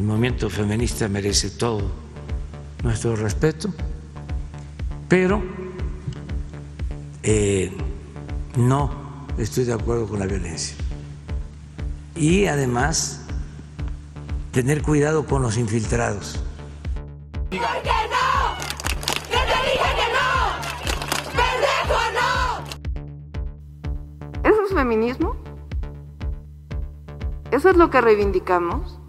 el movimiento feminista merece todo nuestro respeto, pero eh, no estoy de acuerdo con la violencia. Y además, tener cuidado con los infiltrados. ¿Por qué no? ¿Qué te dije que no? ¡Pendejo no! ¿Eso es feminismo? ¿Eso es lo que reivindicamos?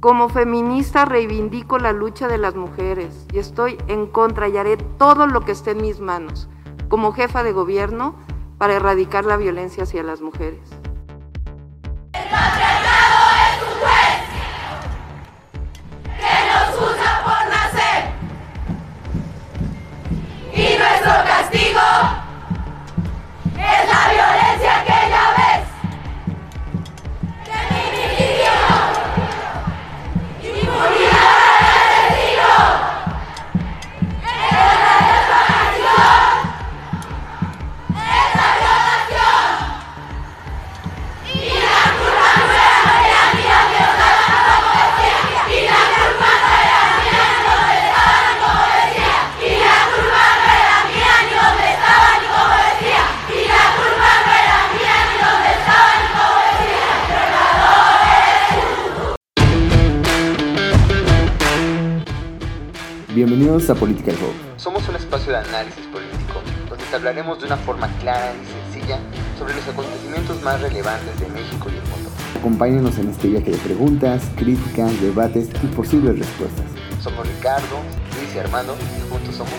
Como feminista reivindico la lucha de las mujeres y estoy en contra y haré todo lo que esté en mis manos como jefa de gobierno para erradicar la violencia hacia las mujeres. Bienvenidos a Political Hub. Somos un espacio de análisis político donde te hablaremos de una forma clara y sencilla sobre los acontecimientos más relevantes de México y el mundo. Acompáñanos en este viaje de preguntas, críticas, debates y posibles respuestas. Somos Ricardo, Luis y Armando y juntos somos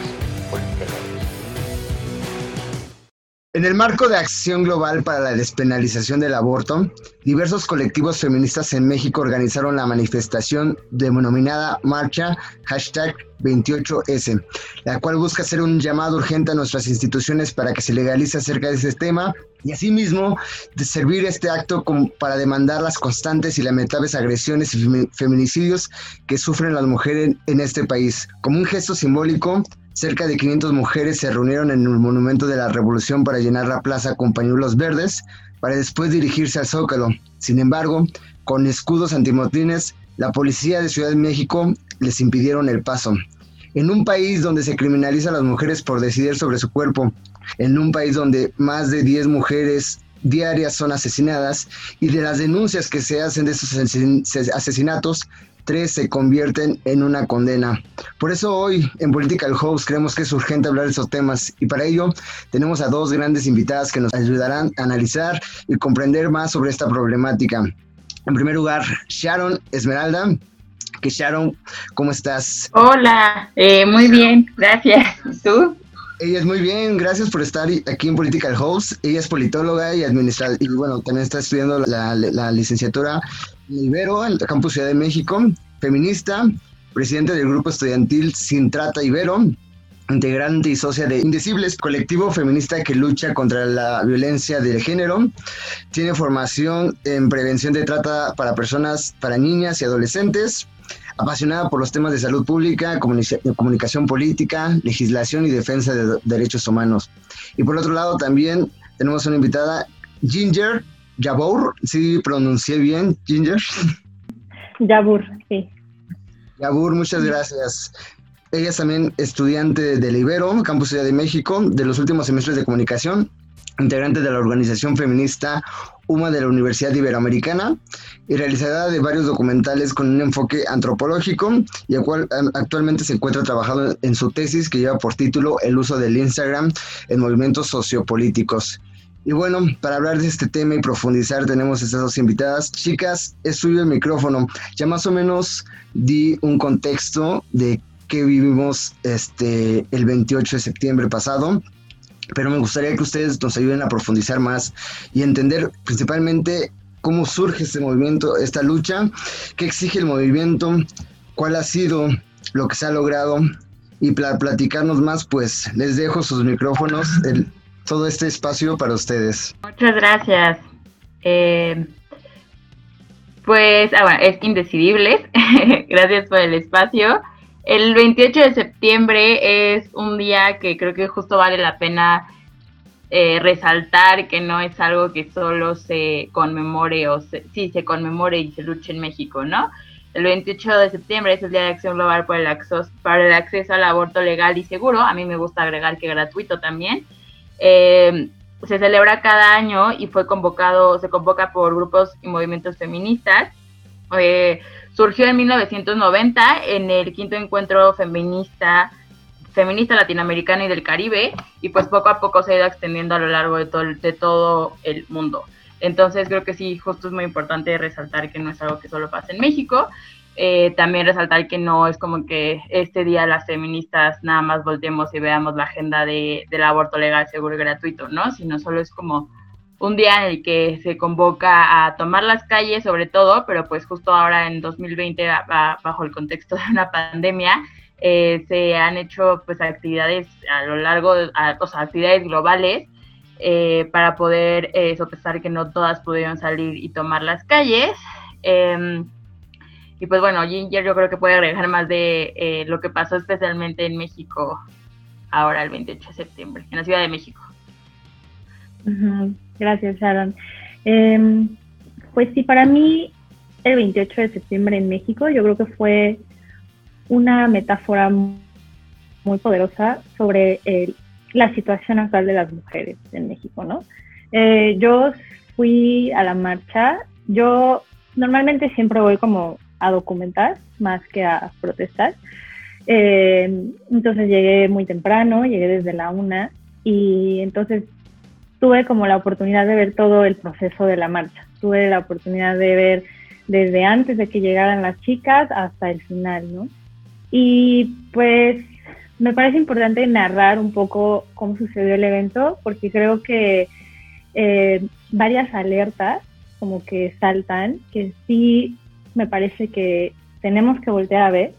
En el marco de Acción Global para la Despenalización del Aborto, diversos colectivos feministas en México organizaron la manifestación denominada Marcha Hashtag 28S, la cual busca hacer un llamado urgente a nuestras instituciones para que se legalice acerca de ese tema y asimismo servir este acto para demandar las constantes y lamentables agresiones y feminicidios que sufren las mujeres en este país. Como un gesto simbólico, Cerca de 500 mujeres se reunieron en el Monumento de la Revolución para llenar la plaza con pañuelos verdes, para después dirigirse al Zócalo. Sin embargo, con escudos antimotines, la policía de Ciudad de México les impidieron el paso. En un país donde se criminaliza a las mujeres por decidir sobre su cuerpo, en un país donde más de 10 mujeres diarias son asesinadas y de las denuncias que se hacen de esos asesinatos, tres se convierten en una condena. Por eso hoy en Political House creemos que es urgente hablar de esos temas y para ello tenemos a dos grandes invitadas que nos ayudarán a analizar y comprender más sobre esta problemática. En primer lugar, Sharon Esmeralda. Que Sharon, ¿cómo estás? Hola, eh, muy bien, gracias. ¿Tú? Ella es muy bien, gracias por estar aquí en Political House. Ella es politóloga y administradora, y bueno, también está estudiando la, la licenciatura Ibero, en el Campus Ciudad de México, feminista, presidente del grupo estudiantil Sin Trata Ibero, integrante y socia de Indecibles, colectivo feminista que lucha contra la violencia de género. Tiene formación en prevención de trata para personas, para niñas y adolescentes. Apasionada por los temas de salud pública, comunicación política, legislación y defensa de derechos humanos. Y por otro lado también tenemos una invitada, Ginger, Yabur, sí pronuncié bien, Ginger. Yabur, sí. Yabur, muchas gracias. Ella es también estudiante del Ibero, Campus Ciudad de México, de los últimos semestres de comunicación, integrante de la organización feminista UMA de la Universidad Iberoamericana y realizadora de varios documentales con un enfoque antropológico y actualmente se encuentra trabajando en su tesis que lleva por título El uso del Instagram en movimientos sociopolíticos. Y bueno, para hablar de este tema y profundizar tenemos estas dos invitadas. Chicas, es suyo el micrófono. Ya más o menos di un contexto de qué vivimos este, el 28 de septiembre pasado, pero me gustaría que ustedes nos ayuden a profundizar más y entender principalmente cómo surge este movimiento, esta lucha, qué exige el movimiento, cuál ha sido lo que se ha logrado y para platicarnos más, pues les dejo sus micrófonos. Todo este espacio para ustedes. Muchas gracias. Eh, pues, ah, bueno, es Indecidibles. gracias por el espacio. El 28 de septiembre es un día que creo que justo vale la pena eh, resaltar que no es algo que solo se conmemore o se, sí, se conmemore y se luche en México, ¿no? El 28 de septiembre es el Día de Acción Global por el acceso, para el acceso al aborto legal y seguro. A mí me gusta agregar que gratuito también. Eh, se celebra cada año y fue convocado, se convoca por grupos y movimientos feministas. Eh, surgió en 1990 en el quinto encuentro feminista feminista latinoamericana y del Caribe y pues poco a poco se ha ido extendiendo a lo largo de todo, de todo el mundo. Entonces creo que sí, justo es muy importante resaltar que no es algo que solo pasa en México. Eh, también resaltar que no es como que este día las feministas nada más volteemos y veamos la agenda de, del aborto legal, seguro y gratuito, ¿no? Sino solo es como un día en el que se convoca a tomar las calles sobre todo, pero pues justo ahora en 2020, bajo el contexto de una pandemia, eh, se han hecho pues actividades a lo largo, de, o sea, actividades globales eh, para poder eh, sopesar que no todas pudieron salir y tomar las calles. Y pues bueno, Ginger yo creo que puede agregar más de eh, lo que pasó especialmente en México ahora el 28 de septiembre, en la Ciudad de México. Gracias, Sharon. Em, pues sí, para mí el 28 de septiembre en México yo creo que fue una metáfora muy poderosa sobre la situación actual de las mujeres en México, ¿no? Eh, yo fui a la marcha, yo normalmente siempre voy como a documentar más que a protestar. Eh, entonces llegué muy temprano, llegué desde la una y entonces tuve como la oportunidad de ver todo el proceso de la marcha. Tuve la oportunidad de ver desde antes de que llegaran las chicas hasta el final, ¿no? Y pues me parece importante narrar un poco cómo sucedió el evento, porque creo que eh, varias alertas como que saltan, que sí me parece que tenemos que voltear a ver,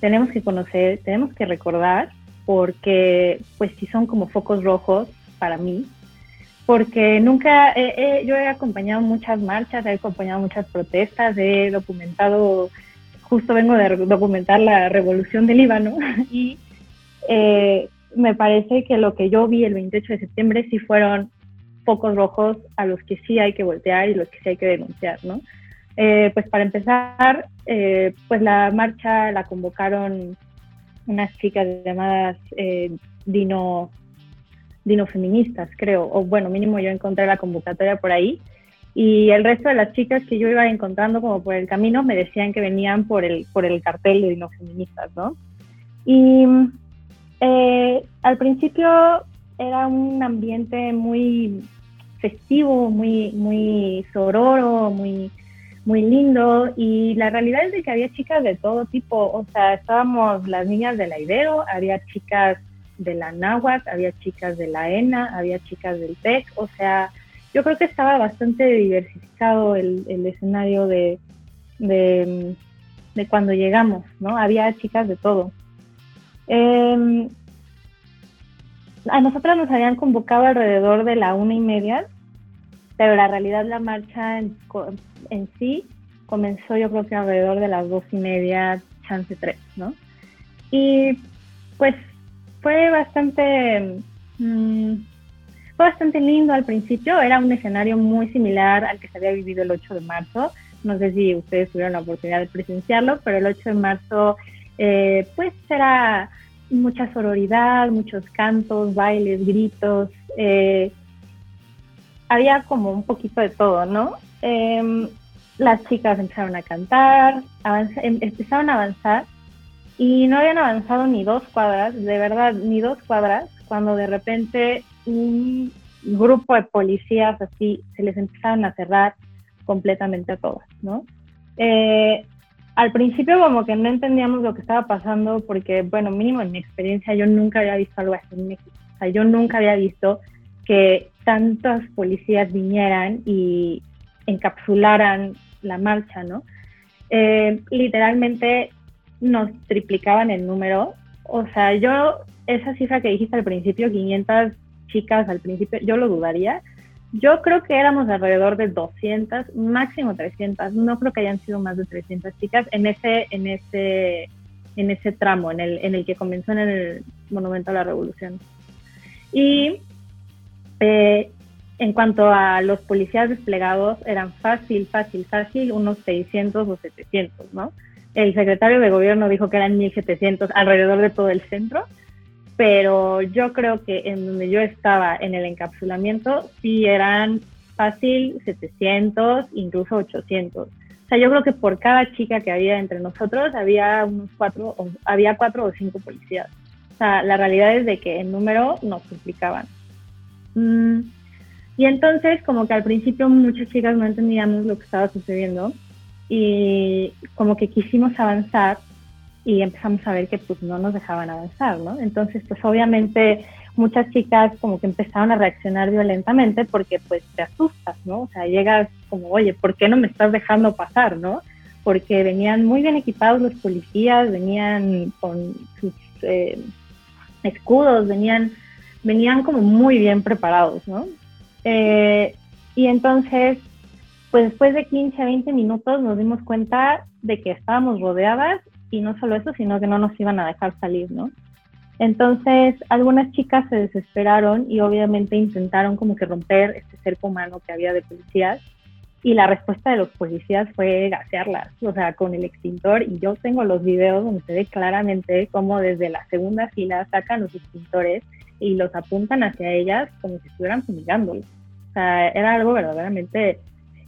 tenemos que conocer, tenemos que recordar, porque pues sí son como focos rojos para mí, porque nunca, yo he acompañado muchas marchas, he acompañado muchas protestas, he documentado, justo vengo de documentar la revolución del Líbano y eh, me parece que lo que yo vi el 28 de septiembre sí fueron focos rojos a los que sí hay que voltear y los que sí hay que denunciar, ¿no? Eh, pues para empezar, eh, pues la marcha la convocaron unas chicas llamadas Dino, Dino Feministas, creo, o bueno, mínimo yo encontré la convocatoria por ahí, y el resto de las chicas que yo iba encontrando como por el camino me decían que venían por el, por el cartel de Dino Feministas, ¿no? Y eh, al principio era un ambiente muy festivo, muy, muy sororo, muy, muy lindo y la realidad es de que había chicas de todo tipo, o sea, estábamos las niñas de la Ibero, había chicas de la Náhuac, había chicas de la ENA, había chicas del TEC, o sea, yo creo que estaba bastante diversificado el, el escenario de, de, de, cuando llegamos, ¿no? Había chicas de todo. Eh, a nosotras nos habían convocado alrededor de la una y media, pero la realidad la marcha en sí comenzó yo creo que alrededor de las dos y media, chance tres, ¿no? Y pues fue bastante, mm, fue bastante lindo al principio, era un escenario muy similar al que se había vivido el 8 de marzo, no sé si ustedes tuvieron la oportunidad de presenciarlo, pero el 8 de marzo eh, pues era mucha sororidad, muchos cantos, bailes, gritos. Eh, había como un poquito de todo, ¿no? Em, las chicas empezaron a cantar, em, empezaron a avanzar y no habían avanzado ni dos cuadras, de verdad, ni dos cuadras, cuando de repente un grupo de policías así se les empezaron a cerrar completamente a todas, ¿no? Eh, al principio como que no entendíamos lo que estaba pasando porque, bueno, mínimo en mi experiencia yo nunca había visto algo así en México. O sea, yo nunca había visto que tantos policías vinieran y encapsularan la marcha, ¿no? Eh, literalmente nos triplicaban el número. O sea, yo, esa cifra que dijiste al principio, 500 chicas al principio, yo lo dudaría, yo creo que éramos alrededor de 200, máximo 300. No creo que hayan sido más de 300 chicas en ese, en ese, en ese tramo, en el, en el que comenzó en el Monumento a la Revolución. Y Eh, en cuanto a los policías desplegados, eran fácil, fácil, fácil, unos 600 o 700, ¿no? El secretario de gobierno dijo que eran 1.700 alrededor de todo el centro, pero yo creo que en donde yo estaba en el encapsulamiento, sí eran fácil 700, incluso 800. O sea, yo creo que por cada chica que había entre nosotros había unos cuatro, o, había cuatro o cinco policías. O sea, la realidad es de que en número nos suplicaban. Mm, y entonces, como que al principio muchas chicas no entendíamos lo que estaba sucediendo y como que quisimos avanzar y empezamos a ver que pues no nos dejaban avanzar, ¿no? Entonces, pues obviamente muchas chicas como que empezaron a reaccionar violentamente porque pues te asustas, ¿no? O sea, llegas como, oye, ¿por qué no me estás dejando pasar, no? Porque venían muy bien equipados los policías, venían con sus eh, escudos, venían, venían como muy bien preparados, ¿no? Eh, y entonces, pues después de 15 a 20 minutos nos dimos cuenta de que estábamos rodeadas y no solo eso, sino que no nos iban a dejar salir, ¿no? Entonces, algunas chicas se desesperaron y obviamente intentaron como que romper este cerco humano que había de policías y la respuesta de los policías fue gasearlas, o sea, con el extintor y yo tengo los videos donde se ve claramente cómo desde la segunda fila sacan los extintores y los apuntan hacia ellas como si estuvieran fumigándolos. O sea, era algo verdaderamente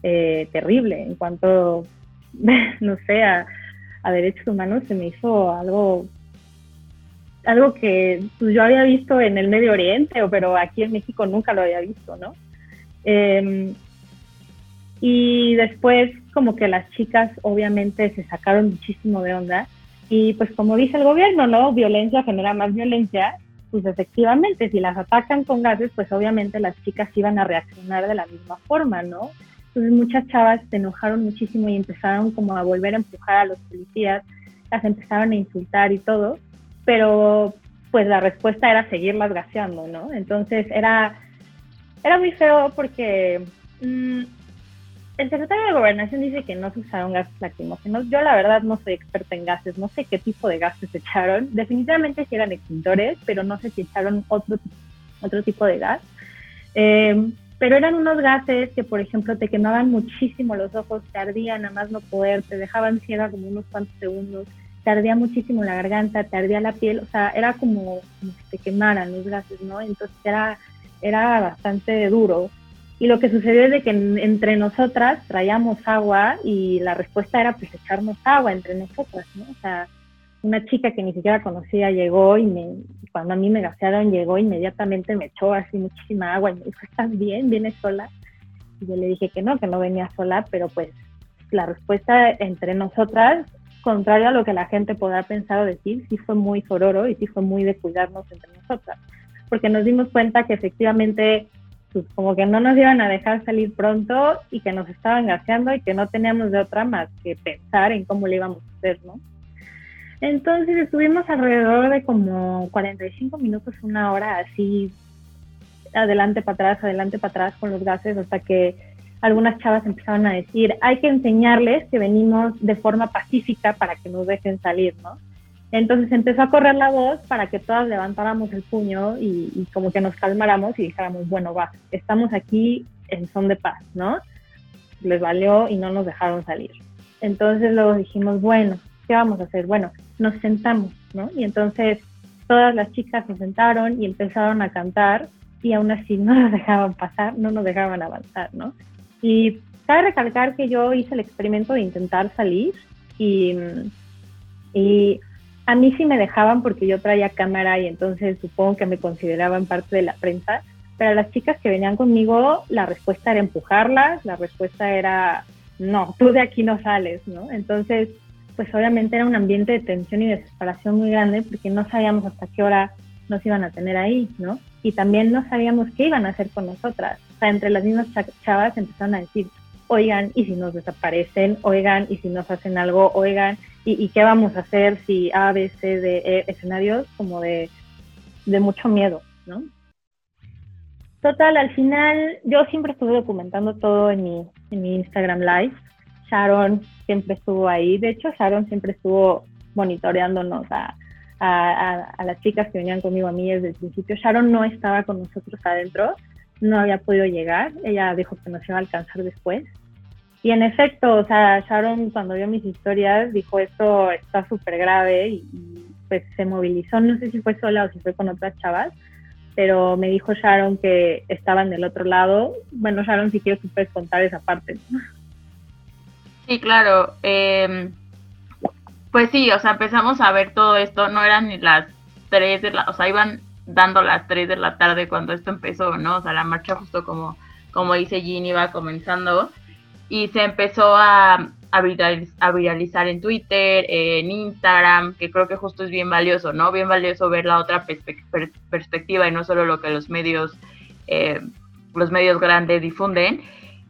eh, terrible en cuanto, no sé, a, derechos humanos se me hizo algo algo que pues, yo había visto en el Medio Oriente, pero aquí en México nunca lo había visto, ¿no? Em, y después como que las chicas obviamente se sacaron muchísimo de onda y pues como dice el gobierno, ¿no? Violencia genera más violencia, pues efectivamente, si las atacan con gases, pues obviamente las chicas iban a reaccionar de la misma forma, ¿no? Entonces muchas chavas se enojaron muchísimo y empezaron como a volver a empujar a los policías, las empezaron a insultar y todo pero pues la respuesta era seguirlas gaseando, ¿no? Entonces era, era muy feo porque mm, el secretario de Gobernación dice que no se usaron gases lacrimógenos. Yo la verdad no soy experta en gases, no sé qué tipo de gases echaron. Definitivamente sí eran extintores, pero no sé si echaron otro, otro tipo de gas. Eh, pero eran unos gases que, por ejemplo, te quemaban muchísimo los ojos, te ardían a más no poder, te dejaban ciega como unos cuantos segundos te ardía muchísimo la garganta, te ardía la piel, o sea, era como, como si te quemaran los gases, ¿no? Entonces era, era bastante duro. Y lo que sucedió es de que entre nosotras traíamos agua y la respuesta era pues echarnos agua entre nosotras, ¿no? O sea, una chica que ni siquiera conocía llegó y me, cuando a mí me gasearon llegó inmediatamente me echó así muchísima agua y me dijo, ¿estás bien? ¿Vienes sola? Y yo le dije que no, que no venía sola, pero pues la respuesta entre nosotras contrario a lo que la gente podrá pensar o decir, sí fue muy sororo y sí fue muy de cuidarnos entre nosotras, porque nos dimos cuenta que efectivamente pues, como que no nos iban a dejar salir pronto y que nos estaban gaseando y que no teníamos de otra más que pensar en cómo le íbamos a hacer, ¿no? Entonces estuvimos alrededor de como 45 minutos, una hora así, adelante para atrás, adelante para atrás con los gases hasta que algunas chavas empezaron a decir, hay que enseñarles que venimos de forma pacífica para que nos dejen salir, ¿no? Entonces empezó a correr la voz para que todas levantáramos el puño y, como que nos calmáramos y dijéramos, bueno, va, estamos aquí en son de paz, ¿no? Les valió y no nos dejaron salir. Entonces luego dijimos, bueno, ¿qué vamos a hacer? Bueno, nos sentamos, ¿no? Y entonces todas las chicas se sentaron y empezaron a cantar y aún así no nos dejaban pasar, no nos dejaban avanzar, ¿no? Y cabe recalcar que yo hice el experimento de intentar salir y, y a mí sí me dejaban porque yo traía cámara y entonces supongo que me consideraban parte de la prensa, pero a las chicas que venían conmigo la respuesta era empujarlas, la respuesta era no, tú de aquí no sales, ¿no? Entonces, pues obviamente era un ambiente de tensión y desesperación muy grande porque no sabíamos hasta qué hora nos iban a tener ahí, ¿no? Y también no sabíamos qué iban a hacer con nosotras. O sea, entre las mismas chavas empezaron a decir, oigan, ¿y si nos desaparecen? Oigan, ¿y si nos hacen algo? Oigan, ¿y, qué vamos a hacer si A, B, C, D, E, escenarios como de, mucho miedo, ¿no? Total, al final yo siempre estuve documentando todo en mi, en mi Instagram Live. Sharon siempre estuvo ahí. De hecho, Sharon siempre estuvo monitoreándonos a, a, las chicas que venían conmigo a mí desde el principio. Sharon no estaba con nosotros adentro, no había podido llegar. Ella dijo que nos iba a alcanzar después. Y en efecto, o sea, Sharon cuando vio mis historias dijo esto está súper grave y, pues se movilizó, no sé si fue sola o si fue con otras chavas, pero me dijo Sharon que estaban del otro lado. Bueno, Sharon, si quieres tú puedes contar esa parte. Sí, claro. Em, pues sí, o sea, empezamos a ver todo esto, no eran ni las 3 de la, o sea, iban dando las 3 de la tarde cuando esto empezó, ¿no? O sea, la marcha justo como, como dice Jean iba comenzando y se empezó a, a, viralizar en Twitter, en Instagram, que creo que justo es bien valioso, ¿no? Bien valioso ver la otra perspectiva y no solo lo que los medios, eh, los medios grandes difunden.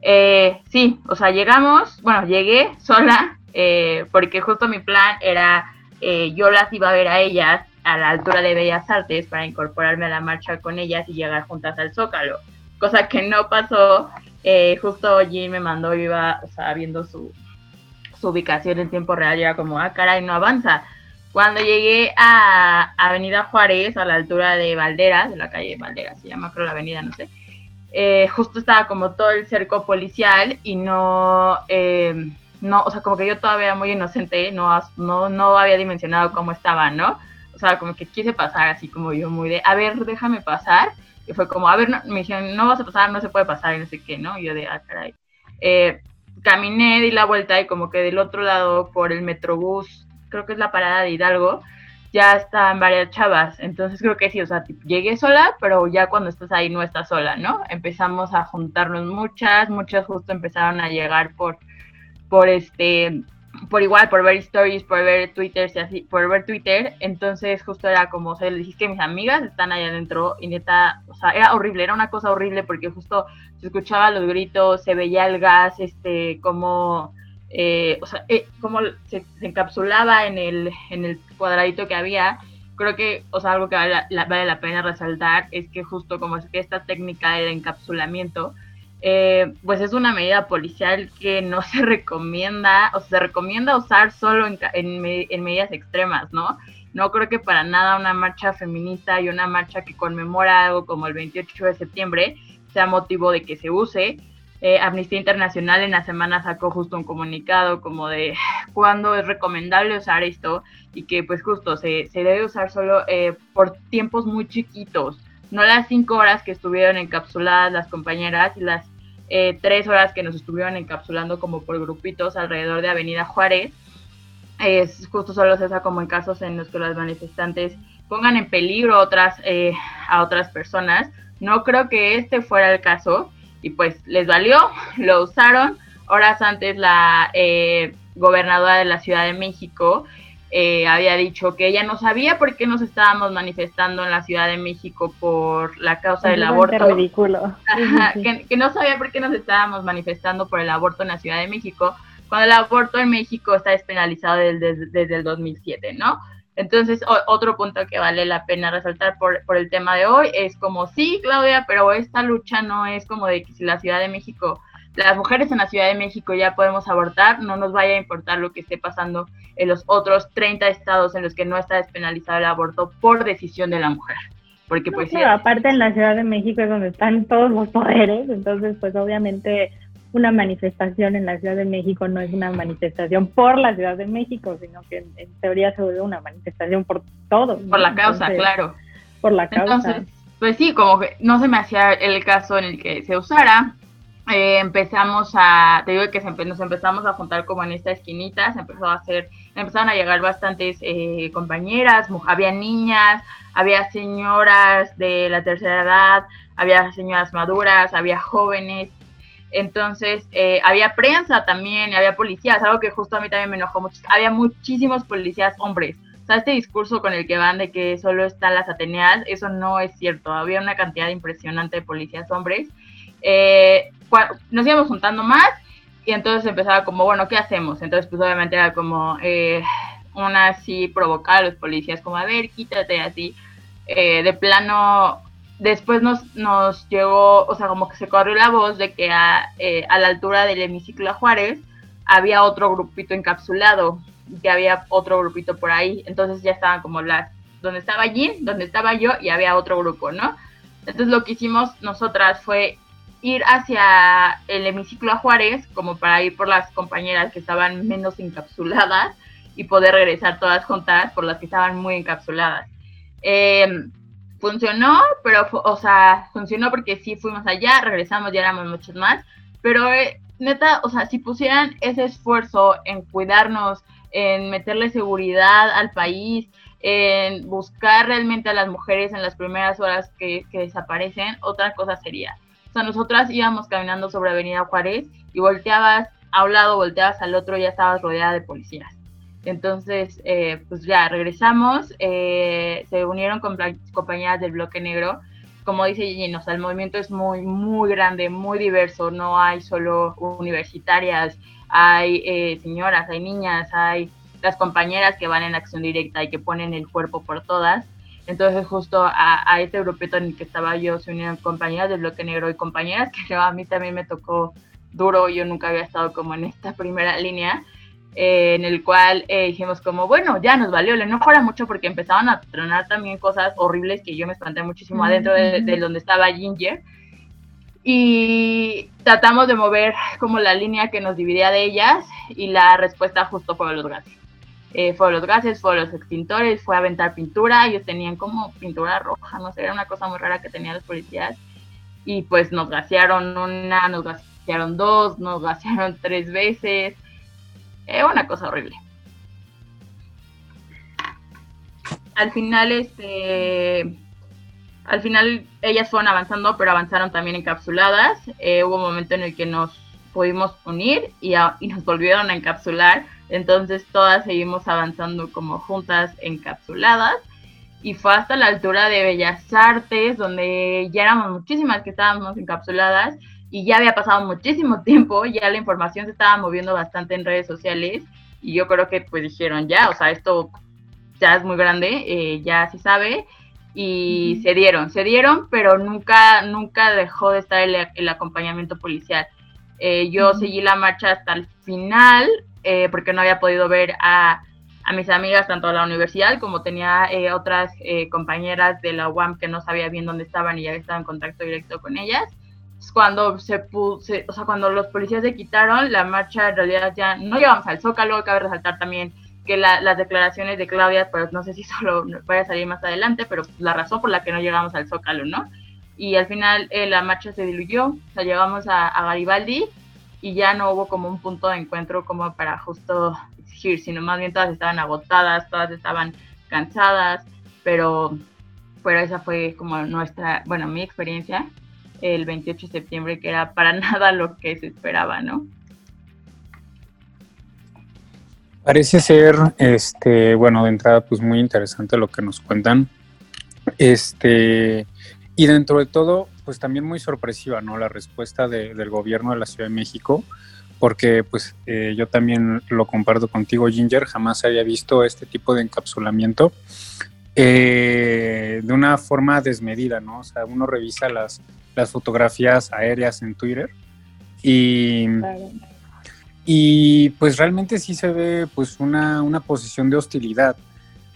Eh, sí, o sea, llegamos, bueno, llegué sola, eh, porque justo mi plan era, yo las iba a ver a ellas a la altura de Bellas Artes para incorporarme a la marcha con ellas y llegar juntas al Zócalo, cosa que no pasó eh, justo Jim me mandó, yo iba, o viendo su, su ubicación en tiempo real, y era como, ah, caray, no avanza. Cuando llegué a Avenida Juárez, a la altura de Valderas, de la calle Valderas, se llama creo la avenida, no sé, eh, justo estaba como todo el cerco policial y no, eh, no, o sea, como que yo todavía muy inocente, no, no, no había dimensionado cómo estaba, ¿no? O sea, como que quise pasar así como yo muy de, a ver, déjame pasar y fue como, a ver, me dijeron, no vas a pasar, no se puede pasar y no sé qué, ¿no? Y yo de, ah, caray. Eh, caminé, di la vuelta y como que del otro lado por el metrobús, creo que es la parada de Hidalgo, ya están varias chavas. Entonces creo que sí, o sea, llegué sola, pero ya cuando estás ahí no estás sola, ¿no? Empezamos a juntarnos muchas, muchas justo empezaron a llegar por, por este, por igual, por ver stories, por ver Twitter, así, por ver Twitter, entonces justo era como, o sea, le dije que mis amigas están allá adentro y neta, o sea, era horrible, era una cosa horrible porque justo se escuchaba los gritos, se veía el gas, este, como, eh, o sea, eh, como se, encapsulaba en el, en el cuadradito que había. Creo que, o sea, algo que vale la, vale la pena resaltar es que justo como es esta técnica del encapsulamiento, eh, pues es una medida policial que no se recomienda, o se recomienda usar solo en, medidas extremas, ¿no? No creo que para nada una marcha feminista y una marcha que conmemora algo como el 28 de septiembre sea motivo de que se use. Eh, Amnistía Internacional en la semana sacó justo un comunicado como de cuándo es recomendable usar esto y que pues justo se, debe usar solo eh, por tiempos muy chiquitos no las cinco horas que estuvieron encapsuladas las compañeras y las eh, tres horas que nos estuvieron encapsulando como por grupitos alrededor de Avenida Juárez. Es justo solo se usa como en casos en los que los manifestantes pongan en peligro eh, a otras personas. No creo que este fuera el caso y pues les valió, lo usaron. Horas antes la eh, gobernadora de la Ciudad de México eh, había dicho que ella no sabía por qué nos estábamos manifestando en la Ciudad de México por la causa del aborto. ridículo. que, no sabía por qué nos estábamos manifestando por el aborto en la Ciudad de México, cuando el aborto en México está despenalizado desde, desde, el 2007, ¿no? Entonces, otro punto que vale la pena resaltar por, por el tema de hoy es como, sí, Claudia, pero esta lucha no es como de que si la Ciudad de México las mujeres en la Ciudad de México ya podemos abortar, no nos vaya a importar lo que esté pasando en los otros 30 estados en los que no está despenalizado el aborto por decisión de la mujer. Porque pues aparte en la Ciudad de México es donde están todos los poderes, entonces pues obviamente una manifestación en la Ciudad de México no es una manifestación por la Ciudad de México, sino que en, teoría se vuelve una manifestación por todo. Por la causa, claro. Por la causa. Entonces, pues sí, como que no se me hacía el caso en el que se usara, eh, empezamos a, te digo que nos empezamos a juntar como en esta esquinita, se empezó a hacer, empezaron a llegar bastantes eh, compañeras, había niñas, había señoras de la tercera edad, había señoras maduras, había jóvenes, entonces eh, había prensa también, había policías, algo que justo a mí también me enojó mucho, había muchísimos policías hombres, o sea, este discurso con el que van de que solo están las Ateneas, eso no es cierto, había una cantidad impresionante de policías hombres, eh, nos íbamos juntando más y entonces empezaba como, bueno, ¿qué hacemos? Entonces pues obviamente era como eh, una así provocar a los policías, como, a ver, quítate así. Eh, de plano, después nos, nos llegó, o sea, como que se corrió la voz de que a, eh, a la altura del hemiciclo Juárez había otro grupito encapsulado, que había otro grupito por ahí, entonces ya estaban como las, donde estaba Jean, donde estaba yo y había otro grupo, ¿no? Entonces lo que hicimos nosotras fue ir hacia el hemiciclo a Juárez, como para ir por las compañeras que estaban menos encapsuladas y poder regresar todas juntas por las que estaban muy encapsuladas. Em, funcionó, pero, o sea, funcionó porque sí fuimos allá, regresamos, ya éramos muchos más, pero eh, neta, o sea, si pusieran ese esfuerzo en cuidarnos, en meterle seguridad al país, en buscar realmente a las mujeres en las primeras horas que, que desaparecen, otra cosa sería. O sea, nosotras íbamos caminando sobre Avenida Juárez y volteabas a un lado, volteabas al otro y ya estabas rodeada de policías. Entonces, eh, pues ya regresamos, eh, se unieron con compañeras del bloque negro. Como dice Gigi, o sea, el movimiento es muy, muy grande, muy diverso. No hay solo universitarias, hay eh, señoras, hay niñas, hay las compañeras que van en acción directa y que ponen el cuerpo por todas. Entonces justo a, a este grupito en el que estaba yo se unieron compañeras del bloque negro y compañeras que a mí también me tocó duro, yo nunca había estado como en esta primera línea, eh, en el cual eh, dijimos como, bueno, ya nos valió, le no fuera mucho porque empezaban a tronar también cosas horribles que yo me espanté muchísimo adentro de, de donde estaba Ginger. Y tratamos de mover como la línea que nos dividía de ellas y la respuesta justo fue los gases eh, fue los gases, fue los extintores, fue a aventar pintura, ellos tenían como pintura roja, no sé, era una cosa muy rara que tenían los policías, y pues nos gasearon una, nos gasearon dos, nos gasearon tres veces, eh, una cosa horrible. Al final, este, al final ellas fueron avanzando, pero avanzaron también encapsuladas. Eh, hubo un momento en el que nos pudimos unir y nos volvieron a encapsular entonces todas seguimos avanzando como juntas encapsuladas. Y fue hasta la altura de Bellas Artes, donde ya éramos muchísimas que estábamos encapsuladas y ya había pasado muchísimo tiempo, ya la información se estaba moviendo bastante en redes sociales y yo creo que pues dijeron ya, o sea, esto ya es muy grande, eh, ya se sabe y se dieron, se dieron, pero nunca, nunca dejó de estar el, acompañamiento policial. Eh, yo seguí la marcha hasta el final, eh, porque no había podido ver a, mis amigas tanto a la universidad como tenía eh, otras eh, compañeras de la UAM que no sabía bien dónde estaban y ya estaba en contacto directo con ellas. Cuando se, o sea, cuando los policías se quitaron, la marcha en realidad ya no llegamos al Zócalo, cabe resaltar también que las declaraciones de Claudia, pues no sé si solo vaya a salir más adelante, pero la razón por la que no llegamos al Zócalo, ¿no? Y al final la marcha se diluyó, o sea, llegamos a, a Garibaldi y ya no hubo como un punto de encuentro como para justo exigir, sino más bien todas estaban agotadas, todas estaban cansadas, pero, pero esa fue como nuestra, bueno, mi experiencia el 28 de septiembre, que era para nada lo que se esperaba, ¿no? Parece ser, este, bueno, de entrada, pues muy interesante lo que nos cuentan. Este, y dentro de todo, pues también muy sorpresiva, ¿no? La respuesta del gobierno de la Ciudad de México, porque pues eh, yo también lo comparto contigo, Ginger, jamás había visto este tipo de encapsulamiento eh, de una forma desmedida, ¿no? O sea, uno revisa las, las fotografías aéreas en Twitter y, y pues realmente sí se ve pues una, una posición de hostilidad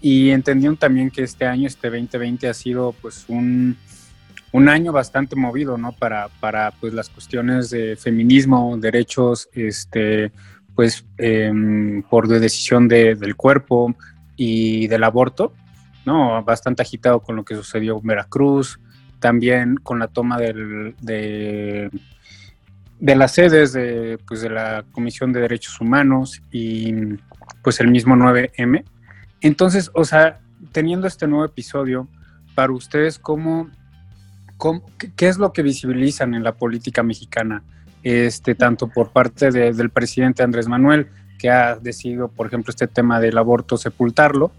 y entendieron también que este año, este 2020, ha sido pues un un año bastante movido, ¿no? Para, para pues, las cuestiones de feminismo, derechos, este, pues, em, por decisión del cuerpo y del aborto, ¿no? Bastante agitado con lo que sucedió en Veracruz, también con la toma del, de, de las sedes de, pues, de la Comisión de Derechos Humanos y pues el mismo 9M. Entonces, o sea, teniendo este nuevo episodio, para ustedes, ¿cómo ¿qué es lo que visibilizan en la política mexicana? Este, tanto por parte del presidente Andrés Manuel, que ha decidido, por ejemplo, este tema del aborto sepultarlo,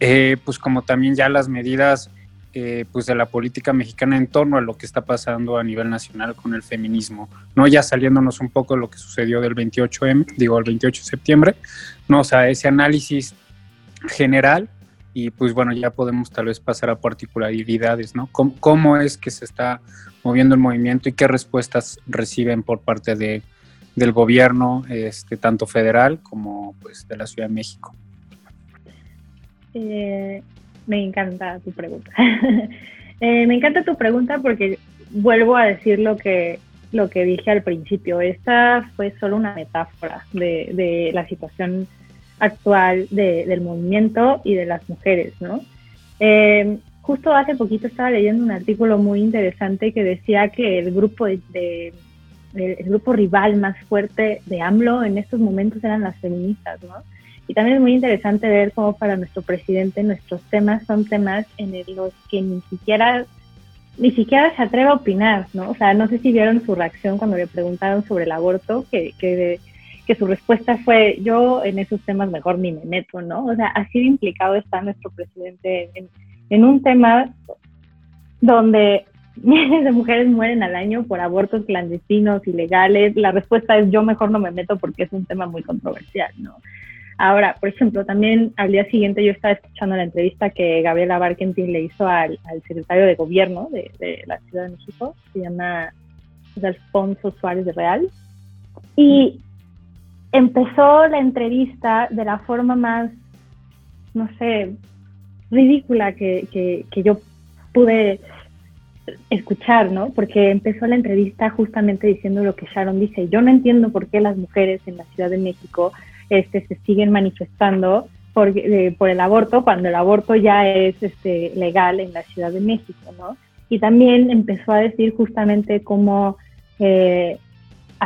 eh, pues como también ya las medidas eh, pues de la política mexicana en torno a lo que está pasando a nivel nacional con el feminismo, no ya saliéndonos un poco de lo que sucedió del 28M, digo el 28 de septiembre, no, o sea, ese análisis general y pues bueno, ya podemos tal vez pasar a particularidades, ¿no? ¿Cómo, es que se está moviendo el movimiento y qué respuestas reciben por parte de, del gobierno, este, tanto federal como pues de la Ciudad de México? Eh, me encanta tu pregunta. Eh, me encanta tu pregunta porque vuelvo a decir lo que, lo que dije al principio. Esta fue solo una metáfora de, de la situación actual de, del movimiento y de las mujeres, ¿no? Eh, justo hace poquito estaba leyendo un artículo muy interesante que decía que el grupo de, el grupo rival más fuerte de AMLO en estos momentos eran las feministas, ¿no? Y también es muy interesante ver cómo para nuestro presidente nuestros temas son temas en los que ni siquiera ni siquiera se atreve a opinar, ¿no? O sea, no sé si vieron su reacción cuando le preguntaron sobre el aborto, que, que, que su respuesta fue, yo en esos temas mejor ni me meto, ¿no? O sea, así de implicado está nuestro presidente en, en un tema donde miles de mujeres mueren al año por abortos clandestinos, ilegales. La respuesta es yo mejor no me meto porque es un tema muy controversial, ¿no? Ahora, por ejemplo, también al día siguiente yo estaba escuchando la entrevista que Gabriela Barkentin le hizo al, secretario de gobierno de, la Ciudad de México, se llama Alfonso Suárez de Real, y empezó la entrevista de la forma más, no sé, ridícula que, que yo pude escuchar, ¿no? Porque empezó la entrevista justamente diciendo lo que Sharon dice. Yo no entiendo por qué las mujeres en la Ciudad de México este, se siguen manifestando por, eh, por el aborto cuando el aborto ya es este, legal en la Ciudad de México, ¿no? Y también empezó a decir justamente cómo eh,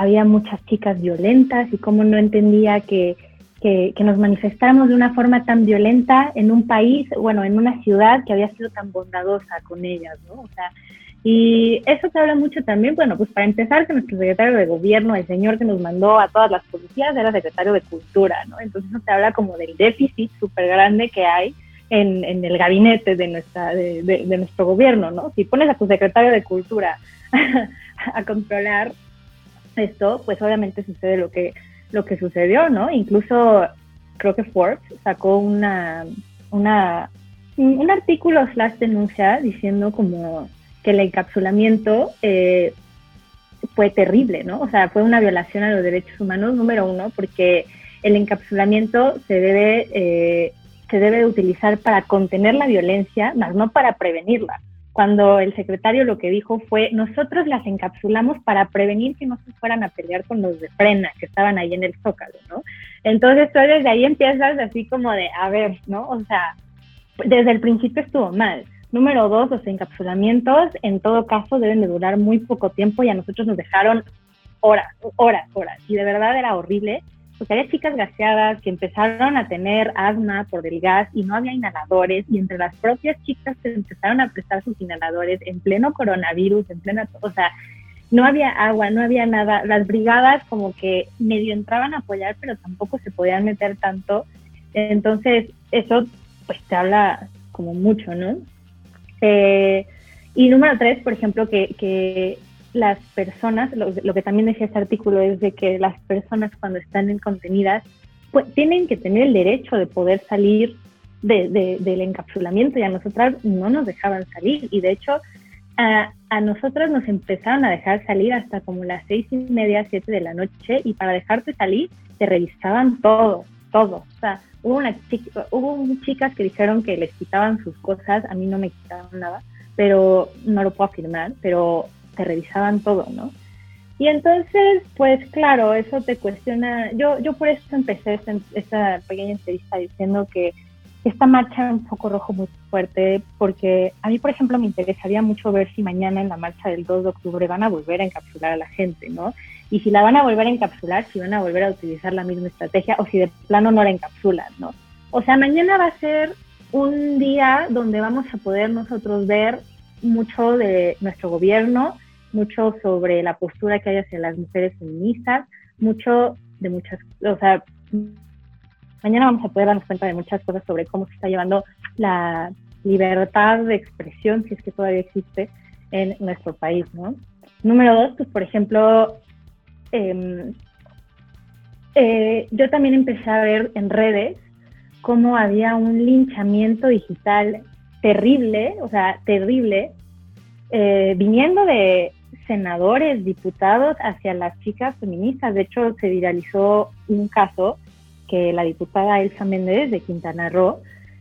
había muchas chicas violentas y cómo no entendía que, que, que, nos manifestáramos de una forma tan violenta en un país, bueno, en una ciudad que había sido tan bondadosa con ellas, ¿no? O sea, y eso se habla mucho también, bueno, pues para empezar, que nuestro secretario de gobierno, el señor que nos mandó a todas las policías, era secretario de cultura, ¿no? Entonces eso se habla como del déficit súper grande que hay en, en, el gabinete de, nuestra, de, de, nuestro gobierno, ¿no? Si pones a tu secretario de cultura a controlar esto, pues obviamente sucede lo que, lo que sucedió, ¿no? Incluso creo que Forbes sacó una, una, un artículo slash denuncia diciendo como que el encapsulamiento eh, fue terrible, ¿no? O sea, fue una violación a los derechos humanos, número uno, porque el encapsulamiento se debe, eh, se debe utilizar para contener la violencia, más no para prevenirla. Cuando el secretario lo que dijo fue, nosotros las encapsulamos para prevenir que no se fueran a pelear con los de frena que estaban ahí en el zócalo, ¿no? Entonces tú desde ahí empiezas así como de, a ver, ¿no? O sea, desde el principio estuvo mal. Número dos, los encapsulamientos en todo caso deben de durar muy poco tiempo y a nosotros nos dejaron horas, horas, horas. Y de verdad era horrible porque había chicas gaseadas que empezaron a tener asma por el gas y no había inhaladores y entre las propias chicas se empezaron a prestar sus inhaladores en pleno coronavirus, en plena, o sea, no había agua, no había nada. Las brigadas como que medio entraban a apoyar, pero tampoco se podían meter tanto. Entonces, eso pues te habla como mucho, ¿no? Eh, y número tres, por ejemplo, que, que las personas, lo, que también decía este artículo es de que las personas cuando están en contenidas pues, tienen que tener el derecho de poder salir de, del encapsulamiento y a nosotras no nos dejaban salir. Y de hecho, a, a nosotras nos empezaron a dejar salir hasta como las seis y media, siete de la noche y para dejarte salir te revisaban todo, todo. O sea, Hubo, una chica, hubo chicas que dijeron que les quitaban sus cosas, a mí no me quitaban nada, pero no lo puedo afirmar, pero te revisaban todo, ¿no? Y entonces, pues claro, eso te cuestiona. Yo, yo por eso empecé esta, esta pequeña entrevista diciendo que esta marcha un poco rojo muy fuerte, porque a mí, por ejemplo, me interesaría mucho ver si mañana en la marcha del 2 de octubre van a volver a encapsular a la gente, ¿no? y si la van a volver a encapsular, si van a volver a utilizar la misma estrategia o si de plano no la encapsulan, ¿no? O sea, mañana va a ser un día donde vamos a poder nosotros ver mucho de nuestro gobierno, mucho sobre la postura que hay hacia las mujeres feministas, mucho de muchas, o sea, mañana vamos a poder darnos cuenta de muchas cosas sobre cómo se está llevando la libertad de expresión, si es que todavía existe en nuestro país, ¿no? Número dos, pues por ejemplo, Em, eh, yo también empecé a ver en redes cómo había un linchamiento digital terrible, o sea, terrible, eh, viniendo de senadores, diputados hacia las chicas feministas. De hecho, se viralizó un caso que la diputada Elsa Méndez de Quintana Roo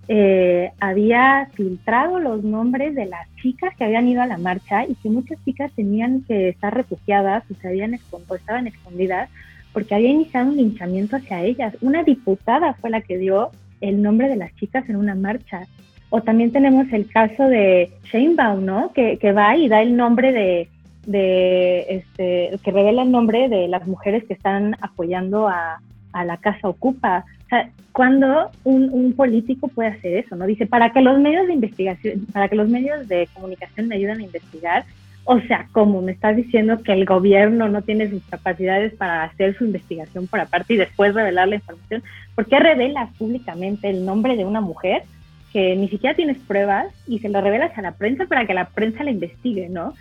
eh, había filtrado los nombres de las chicas que habían ido a la marcha y que muchas chicas tenían que estar refugiadas o, se habían o estaban escondidas porque había iniciado un linchamiento hacia ellas. Una diputada fue la que dio el nombre de las chicas en una marcha. O también tenemos el caso de Sheinbaum, ¿no? Que, que va y da el nombre de, de este, que revela el nombre de las mujeres que están apoyando a, a la Casa Ocupa. O sea, cuando un, un, político puede hacer eso, ¿no? Dice, para que los medios de investigación, para que los medios de comunicación me ayuden a investigar, o sea, ¿cómo me estás diciendo que el gobierno no tiene sus capacidades para hacer su investigación por aparte y después revelar la información? ¿Por qué revelas públicamente el nombre de una mujer que ni siquiera tienes pruebas y se lo revelas a la prensa para que la prensa la investigue, ¿no?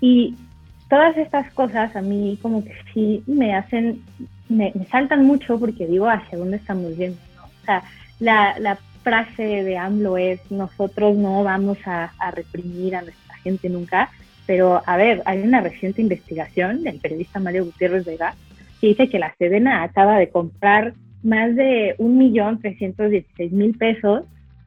Y todas estas cosas a mí como que sí me hacen, me, saltan mucho porque digo, ¿hacia dónde estamos yendo? O sea, la, la, frase de AMLO es, nosotros no vamos a, reprimir a nuestra gente nunca, pero a ver, hay una reciente investigación del periodista Mario Gutiérrez Vega que dice que la Sedena acaba de comprar más de un millón trescientos dieciséis mil pesos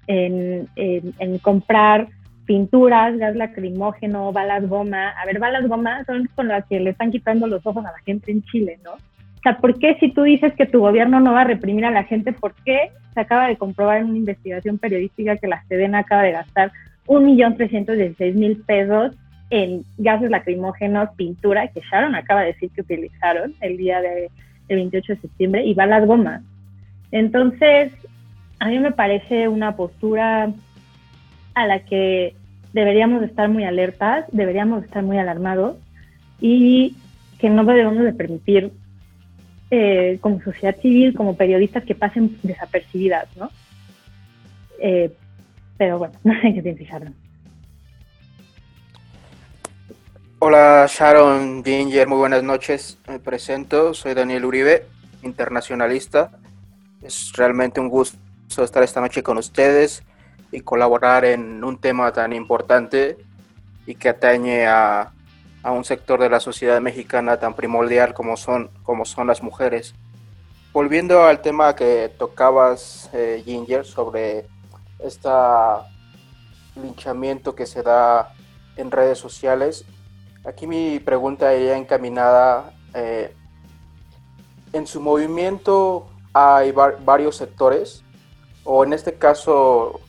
en, en, en comprar pinturas, gas lacrimógeno, balas goma. A ver, balas goma son con las que le están quitando los ojos a la gente en Chile, ¿no? O sea, ¿por qué si tú dices que tu gobierno no va a reprimir a la gente, por qué se acaba de comprobar en una investigación periodística que la Sedena acaba de gastar un millón trescientos dieciséis mil pesos en gases lacrimógenos, pintura, que Sharon acaba de decir que utilizaron el día de, del 28 de septiembre, y balas gomas? Entonces, a mí me parece una postura a la que deberíamos estar muy alertas, deberíamos estar muy alarmados y que no debemos de permitir eh, como sociedad civil, como periodistas que pasen desapercibidas, ¿no? Eh, pero bueno, no sé qué piensa Sharon. Hola Sharon Ginger, muy buenas noches. Me presento, soy Daniel Uribe, internacionalista. Es realmente un gusto estar esta noche con ustedes y colaborar en un tema tan importante y que atañe a, a, un sector de la sociedad mexicana tan primordial como son, como son las mujeres. Volviendo al tema que tocabas, eh, Ginger, sobre este linchamiento que se da en redes sociales, aquí mi pregunta iría encaminada. Eh, en su movimiento hay varios sectores, o en este caso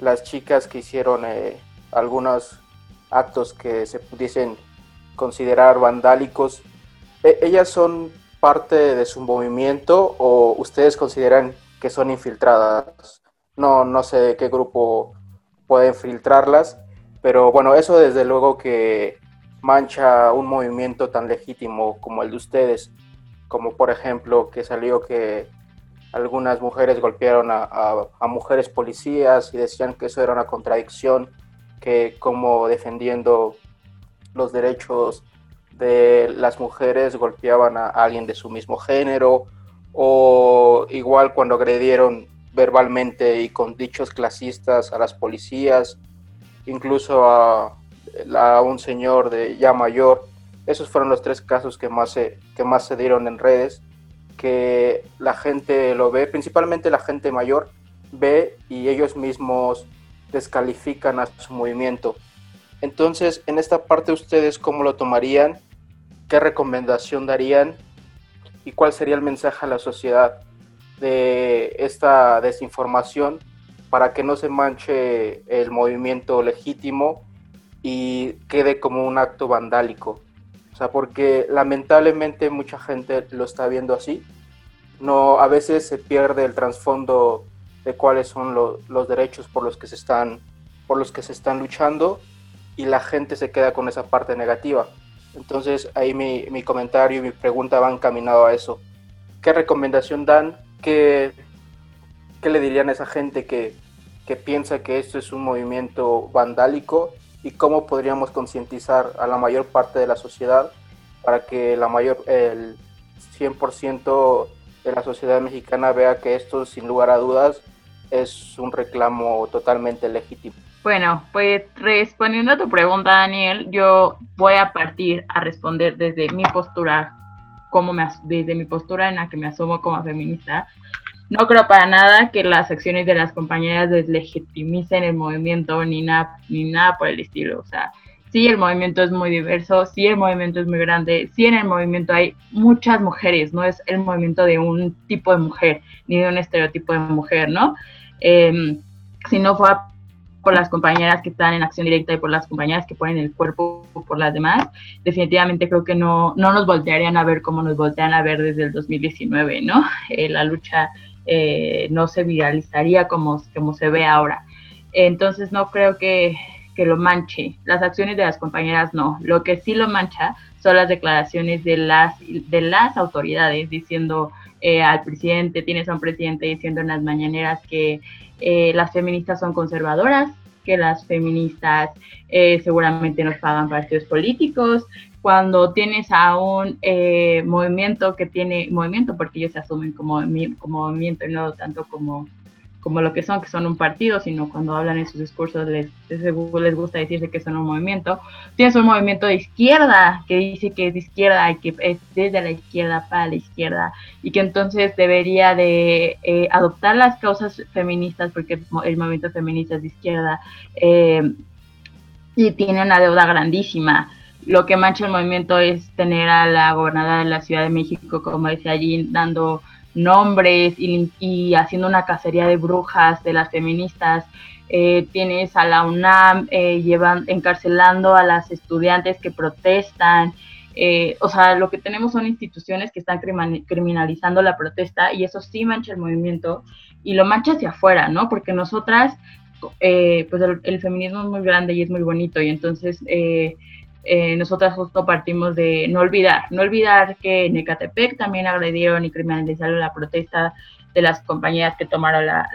las chicas que hicieron eh, algunos actos que se pudiesen considerar vandálicos, ¿e-, ¿ellas son parte de su movimiento o ustedes consideran que son infiltradas? No, no sé de qué grupo pueden filtrarlas, pero bueno, eso desde luego que mancha un movimiento tan legítimo como el de ustedes, como por ejemplo que salió que algunas mujeres golpearon a, mujeres policías y decían que eso era una contradicción, que como defendiendo los derechos de las mujeres golpeaban a alguien de su mismo género, o igual cuando agredieron verbalmente y con dichos clasistas a las policías, incluso a, a un señor de ya mayor. Esos fueron los tres casos que más se, que más se dieron en redes que la gente lo ve, principalmente la gente mayor ve y ellos mismos descalifican a su movimiento. Entonces, en esta parte ustedes cómo lo tomarían, qué recomendación darían y cuál sería el mensaje a la sociedad de esta desinformación para que no se manche el movimiento legítimo y quede como un acto vandálico sea, porque lamentablemente mucha gente lo está viendo así. No, a veces se pierde el trasfondo de cuáles son los derechos por los que se están por los que se están luchando y la gente se queda con esa parte negativa. Entonces ahí mi, mi comentario y mi pregunta van encaminado a eso. ¿Qué recomendación dan? ¿Qué, qué le dirían a esa gente que, que piensa que esto es un movimiento vandálico y cómo podríamos concientizar a la mayor parte de la sociedad para que la mayor, el 100% de la sociedad mexicana vea que esto, sin lugar a dudas, es un reclamo totalmente legítimo. Bueno, pues respondiendo a tu pregunta, Daniel, yo voy a partir a responder desde mi postura como me, desde mi postura en la que me asumo como feminista, no creo para nada que las acciones de las compañeras deslegitimicen el movimiento ni nada, ni nada por el estilo. O sea, sí el movimiento es muy diverso, sí el movimiento es muy grande, sí en el movimiento hay muchas mujeres, no es el movimiento de un tipo de mujer, ni de un estereotipo de mujer, ¿no? Eh, si no por las compañeras que están en acción directa y por las compañeras que ponen el cuerpo por las demás, definitivamente creo que no, no nos voltearían a ver como nos voltean a ver desde el 2019, ¿no? Eh, la lucha eh, no se viralizaría como, como se ve ahora. Entonces no creo que, que lo manche. Las acciones de las compañeras no. Lo que sí lo mancha son las declaraciones de las, de las autoridades diciendo eh, al presidente, tienes a un presidente diciendo en las mañaneras que eh, las feministas son conservadoras, que las feministas eh, seguramente nos pagan partidos políticos, cuando tienes a un eh, movimiento que tiene movimiento, porque ellos se asumen como, como movimiento y no tanto como como lo que son, que son un partido, sino cuando hablan en sus discursos les, les, gusta decirse que son un movimiento. Tienes un movimiento de izquierda que dice que es de izquierda y que es desde la izquierda para la izquierda y que entonces debería de eh, adoptar las causas feministas porque el movimiento feminista es de izquierda eh, y tiene una deuda grandísima. Lo que mancha el movimiento es tener a la gobernadora de la Ciudad de México, como decía allí, dando nombres y, haciendo una cacería de brujas de las feministas. Eh, tienes a la UNAM eh, llevan, encarcelando a las estudiantes que protestan. Eh, o sea, lo que tenemos son instituciones que están criminalizando la protesta y eso sí mancha el movimiento y lo mancha hacia afuera, ¿no? Porque nosotras, pues el, el, feminismo es muy grande y es muy bonito y entonces eh, nosotras justo partimos de no olvidar, no olvidar que en Ecatepec también agredieron y criminalizaron la protesta de las compañías que tomaron la,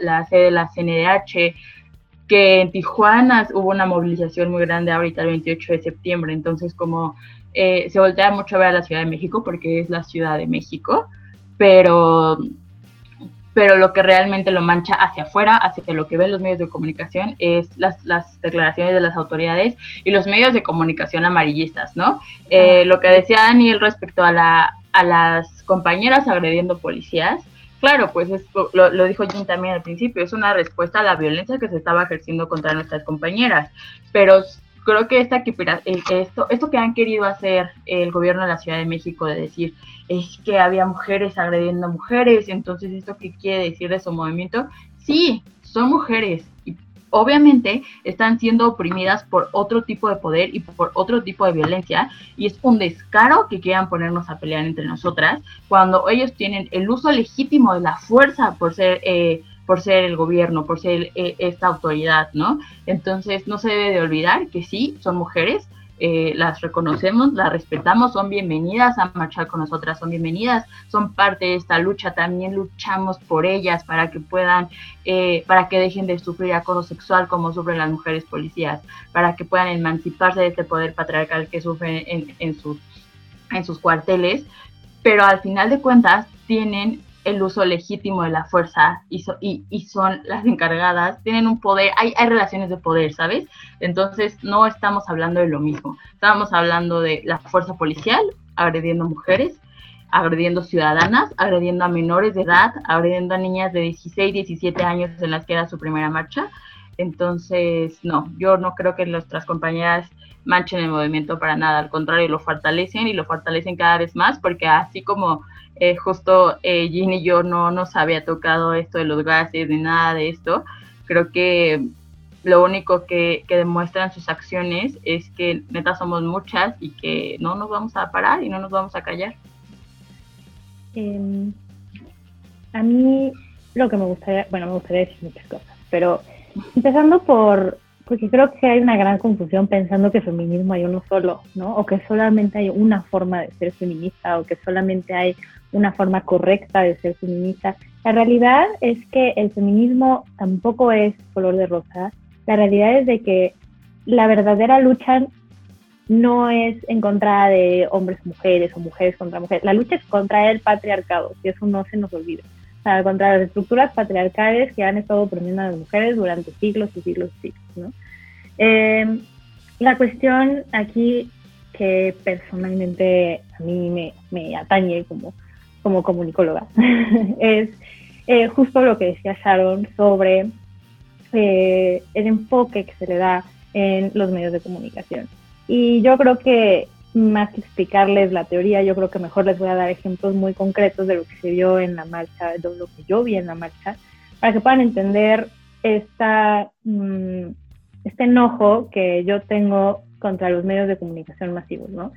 la, sede de la CNDH, que en Tijuana hubo una movilización muy grande ahorita el 28 de septiembre, entonces como eh, se voltea mucho a ver a la Ciudad de México porque es la Ciudad de México, pero pero lo que realmente lo mancha hacia afuera, hacia lo que ven los medios de comunicación, es las, las declaraciones de las autoridades y los medios de comunicación amarillistas, ¿no? Eh, lo que decía Daniel respecto a, la, a las compañeras agrediendo policías, claro, pues lo, lo, dijo Jim también al principio, es una respuesta a la violencia que se estaba ejerciendo contra nuestras compañeras, pero creo que esta, esto, esto que han querido hacer el gobierno de la Ciudad de México de decir es que había mujeres agrediendo a mujeres, entonces esto qué quiere decir de su movimiento, sí, son mujeres y obviamente están siendo oprimidas por otro tipo de poder y por otro tipo de violencia y es un descaro que quieran ponernos a pelear entre nosotras cuando ellos tienen el uso legítimo de la fuerza por ser eh, por ser el gobierno, por ser eh, esta autoridad, ¿no? Entonces no se debe de olvidar que sí, son mujeres, eh, las reconocemos, las respetamos, son bienvenidas a marchar con nosotras, son bienvenidas, son parte de esta lucha, también luchamos por ellas para que puedan, eh, para que dejen de sufrir acoso sexual como sufren las mujeres policías, para que puedan emanciparse de este poder patriarcal que sufren en, sus, en sus cuarteles, pero al final de cuentas tienen el uso legítimo de la fuerza y, y, son las encargadas, tienen un poder, hay, hay relaciones de poder, ¿sabes? Entonces no estamos hablando de lo mismo, estamos hablando de la fuerza policial agrediendo mujeres, agrediendo ciudadanas, agrediendo a menores de edad, agrediendo a niñas de 16, 17 años en las que era su primera marcha. Entonces, no, yo no creo que nuestras compañeras manchen el movimiento para nada, al contrario, lo fortalecen y lo fortalecen cada vez más, porque así como eh, justo eh, y yo no nos había tocado esto de los gases ni nada de esto, creo que lo único que, demuestran sus acciones es que neta somos muchas y que no nos vamos a parar y no nos vamos a callar. Em, a mí lo que me gustaría, bueno, me gustaría decir muchas cosas, pero empezando por porque creo que hay una gran confusión pensando que feminismo hay uno solo, ¿no? O que solamente hay una forma de ser feminista o que solamente hay una forma correcta de ser feminista. La realidad es que el feminismo tampoco es color de rosa. La realidad es de que la verdadera lucha no es en contra de hombres mujeres o mujeres contra mujeres. La lucha es contra el patriarcado, y eso no se nos olvida contra las estructuras patriarcales que han estado oprimiendo a las mujeres durante siglos y siglos y siglos. ¿no? Em, la cuestión aquí que personalmente a mí me, me atañe como, como comunicóloga. es eh, justo lo que decía Sharon sobre eh, el enfoque que se le da en los medios de comunicación. Y yo creo que más que explicarles la teoría, yo creo que mejor les voy a dar ejemplos muy concretos de lo que se vio en la marcha, de lo que yo vi en la marcha, para que puedan entender esta, mm, este enojo que yo tengo contra los medios de comunicación masivos, ¿no?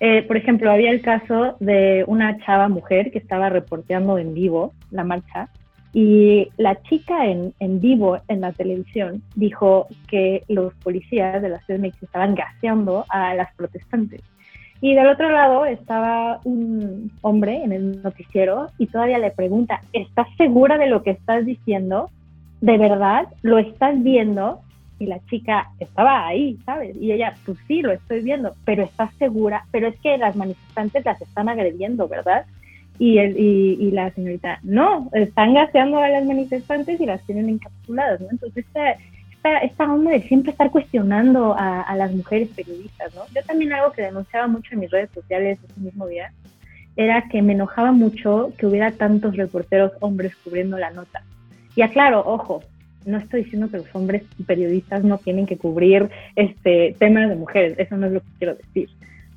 Eh, por ejemplo, había el caso de una chava mujer que estaba reporteando en vivo la marcha y la chica en, en vivo en la televisión dijo que los policías de la CDMX estaban gaseando a las protestantes. Y del otro lado estaba un hombre en el noticiero y todavía le pregunta, ¿estás segura de lo que estás diciendo? ¿De verdad? ¿Lo estás viendo? Y la chica estaba ahí, ¿sabes? Y ella, pues sí, lo estoy viendo, pero estás segura, pero es que las manifestantes las están agrediendo, ¿verdad? Y, el, y, la señorita, no, están gaseando a las manifestantes y las tienen encapsuladas, ¿no? Entonces, esta, esta, esta onda de siempre estar cuestionando a, a, las mujeres periodistas, ¿no? Yo también algo que denunciaba mucho en mis redes sociales ese mismo día era que me enojaba mucho que hubiera tantos reporteros hombres cubriendo la nota. Y aclaro, ojo, no estoy diciendo que los hombres periodistas no tienen que cubrir este temas de mujeres, eso no es lo que quiero decir.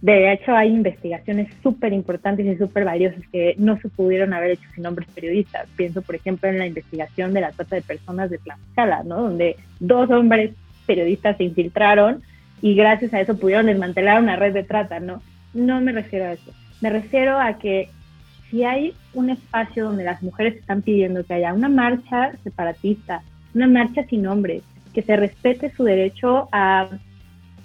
De hecho, hay investigaciones súper importantes y súper valiosas que no se pudieron haber hecho sin hombres periodistas. Pienso, por ejemplo, en la investigación de la trata de personas de Tlaxcala, ¿no? Donde dos hombres periodistas se infiltraron y gracias a eso pudieron desmantelar una red de trata, ¿no? No me refiero a eso. Me refiero a que si hay un espacio donde las mujeres están pidiendo que haya una marcha separatista, una marcha sin hombres, que se respete su derecho a,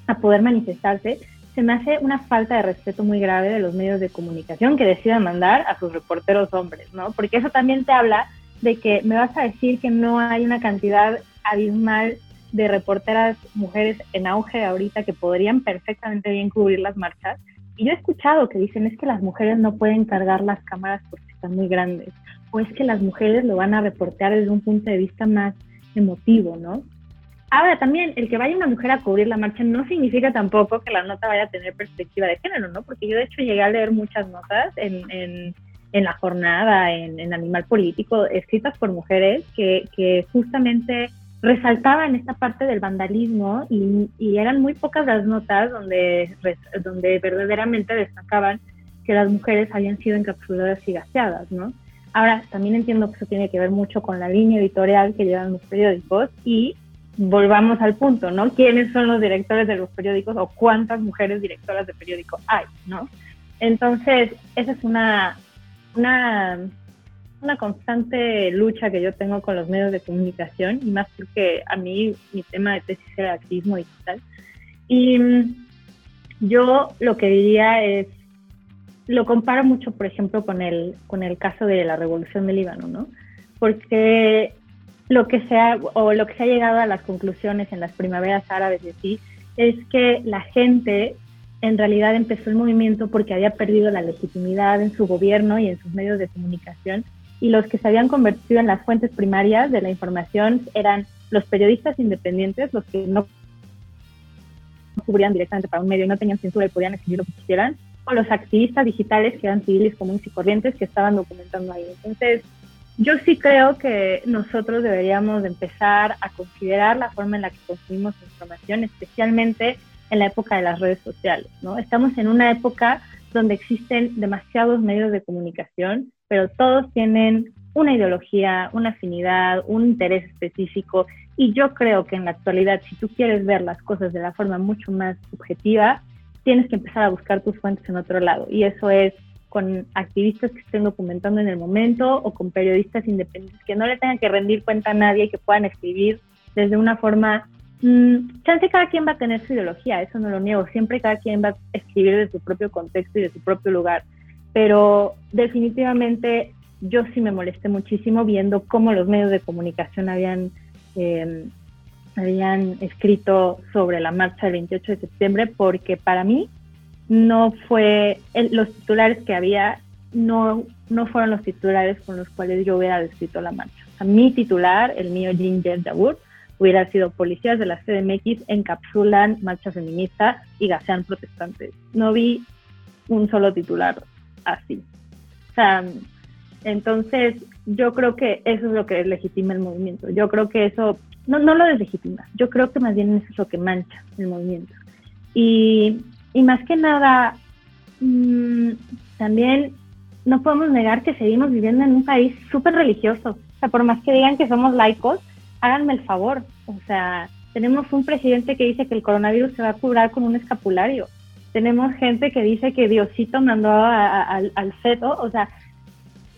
a poder manifestarse, se me hace una falta de respeto muy grave de los medios de comunicación que decidan mandar a sus reporteros hombres, ¿no? Porque eso también te habla de que me vas a decir que no hay una cantidad abismal de reporteras mujeres en auge ahorita que podrían perfectamente bien cubrir las marchas. Y yo he escuchado que dicen es que las mujeres no pueden cargar las cámaras porque están muy grandes, o es que las mujeres lo van a reportear desde un punto de vista más emotivo, ¿no? Ahora también, el que vaya una mujer a cubrir la marcha no significa tampoco que la nota vaya a tener perspectiva de género, ¿no? Porque yo de hecho llegué a leer muchas notas en, en, la jornada, en, Animal Político, escritas por mujeres que, justamente resaltaban esta parte del vandalismo y, y, eran muy pocas las notas donde, donde verdaderamente destacaban que las mujeres habían sido encapsuladas y gaseadas, ¿no? Ahora, también entiendo que eso tiene que ver mucho con la línea editorial que llevan los periódicos y volvamos al punto, ¿no? ¿Quiénes son los directores de los periódicos o cuántas mujeres directoras de periódico hay, ¿no? Entonces, esa es una, una, una constante lucha que yo tengo con los medios de comunicación y más porque a mí mi tema de tesis era activismo digital. Y mm, yo lo que diría es, lo comparo mucho, por ejemplo, con el, con el caso de la revolución del Líbano, ¿no? Porque lo que se ha, o lo que se ha llegado a las conclusiones en las primaveras árabes y así, es que la gente en realidad empezó el movimiento porque había perdido la legitimidad en su gobierno y en sus medios de comunicación, y los que se habían convertido en las fuentes primarias de la información eran los periodistas independientes, los que no cubrían directamente para un medio y no tenían censura y podían escribir lo que quisieran, o los activistas digitales que eran civiles comunes y corrientes que estaban documentando ahí. Entonces, yo sí creo que nosotros deberíamos empezar a considerar la forma en la que consumimos información, especialmente en la época de las redes sociales, ¿no? Estamos en una época donde existen demasiados medios de comunicación, pero todos tienen una ideología, una afinidad, un interés específico. Y yo creo que en la actualidad, si tú quieres ver las cosas de la forma mucho más subjetiva, tienes que empezar a buscar tus fuentes en otro lado. Y eso es con activistas que estén documentando en el momento o con periodistas independientes que no le tengan que rendir cuenta a nadie y que puedan escribir desde una forma... Mmm, chance cada quien va a tener su ideología, eso no lo niego. Siempre cada quien va a escribir de su propio contexto y de su propio lugar. Pero definitivamente yo sí me molesté muchísimo viendo cómo los medios de comunicación habían eh, habían escrito sobre la marcha del 28 de septiembre porque para mí no fue, los titulares que había no, no fueron los titulares con los cuales yo hubiera descrito la marcha. mi titular, el mío Ginger Jawood, hubiera sido policías de la CDMX encapsulan marcha feminista y gasean protestantes. No vi un solo titular así. O sea, entonces yo creo que eso es lo que legitima el movimiento. Yo creo que eso, no, no lo deslegitima, yo creo que más bien eso es lo que mancha el movimiento. Y, y más que nada, mmm, también no podemos negar que seguimos viviendo en un país súper religioso. O sea, por más que digan que somos laicos, háganme el favor. O sea, tenemos un presidente que dice que el coronavirus se va a curar con un escapulario. Tenemos gente que dice que Diosito mandó al, al feto. O sea,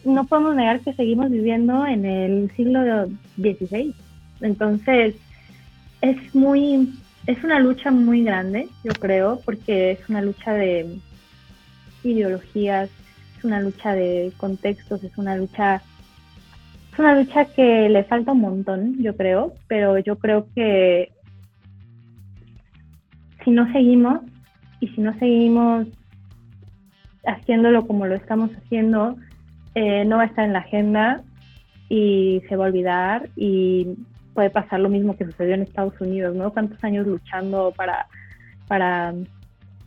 no podemos negar que seguimos viviendo en el siglo XVI. Entonces, es muy, es una lucha muy grande, yo creo, porque es una lucha de ideologías, es una lucha de contextos, es una lucha, es una lucha que le falta un montón, yo creo, pero yo creo que si no seguimos y si no seguimos haciéndolo como lo estamos haciendo, eh, no va a estar en la agenda y se va a olvidar y puede pasar lo mismo que sucedió en Estados Unidos, ¿no? Tantos años luchando para, para,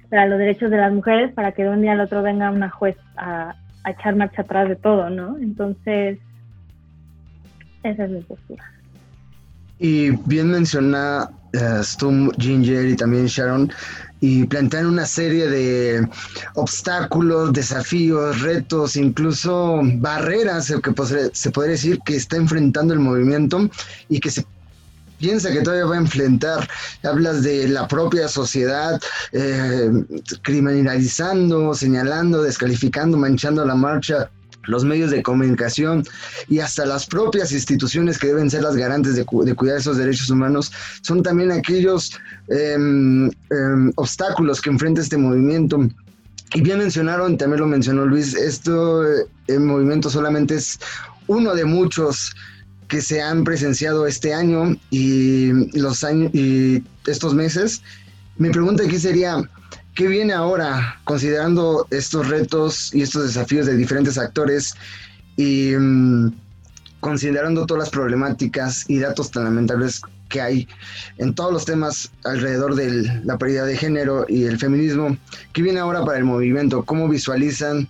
para los derechos de las mujeres, para que de un día al otro venga una juez a, a echar marcha atrás de todo, ¿no? Entonces, esa es mi postura. Y bien menciona uh, Stum, Ginger y también Sharon, y plantean una serie de obstáculos, desafíos, retos, incluso barreras que se podría decir que está enfrentando el movimiento y que se piensa que todavía va a enfrentar. Hablas de la propia sociedad eh, criminalizando, señalando, descalificando, manchando la marcha los medios de comunicación y hasta las propias instituciones que deben ser las garantes de, cuidar esos derechos humanos, son también aquellos em, em, obstáculos que enfrenta este movimiento. Y bien mencionaron, también lo mencionó Luis, esto, el eh, movimiento solamente es uno de muchos que se han presenciado este año y los años y estos meses. Mi pregunta aquí sería, ¿Qué viene ahora, considerando estos retos y estos desafíos de diferentes actores y mm, considerando todas las problemáticas y datos tan lamentables que hay en todos los temas alrededor de la paridad de género y el feminismo? ¿Qué viene ahora para el movimiento? ¿Cómo visualizan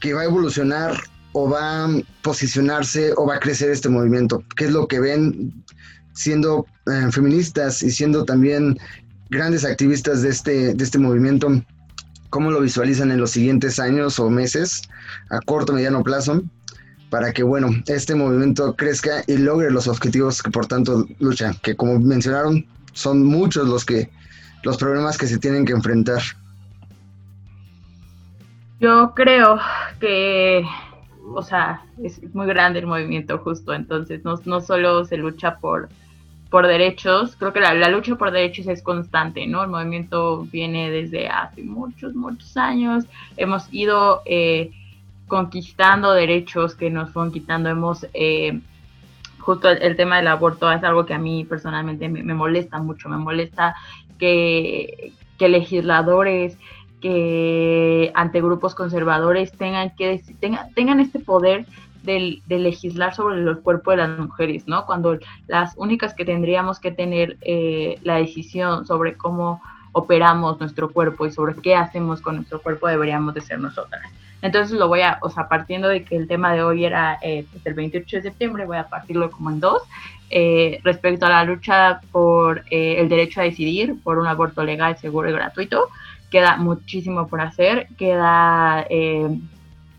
que va a evolucionar o va a posicionarse o va a crecer este movimiento? ¿Qué es lo que ven siendo eh, feministas y siendo también grandes activistas de este, de este movimiento, cómo lo visualizan en los siguientes años o meses, a corto, mediano plazo, para que, bueno, este movimiento crezca y logre los objetivos que por tanto lucha, que como mencionaron, son muchos los que, los problemas que se tienen que enfrentar. Yo creo que, o sea, es muy grande el movimiento justo, entonces no, no solo se lucha por por derechos, creo que la, lucha por derechos es constante, ¿no? El movimiento viene desde hace muchos, muchos años, hemos ido eh, conquistando derechos que nos fueron quitando, hemos, eh, justo el, tema del aborto es algo que a mí personalmente me, molesta mucho, me molesta que, que legisladores, que ante grupos conservadores tengan que tengan, tengan este poder de, legislar sobre el cuerpo de las mujeres, ¿no? Cuando las únicas que tendríamos que tener eh, la decisión sobre cómo operamos nuestro cuerpo y sobre qué hacemos con nuestro cuerpo deberíamos de ser nosotras. Entonces lo voy a, o sea, partiendo de que el tema de hoy era eh, pues, el 28 de septiembre, voy a partirlo como en dos. Eh, respecto a la lucha por el derecho a decidir, por un aborto legal, seguro y gratuito, queda muchísimo por hacer, queda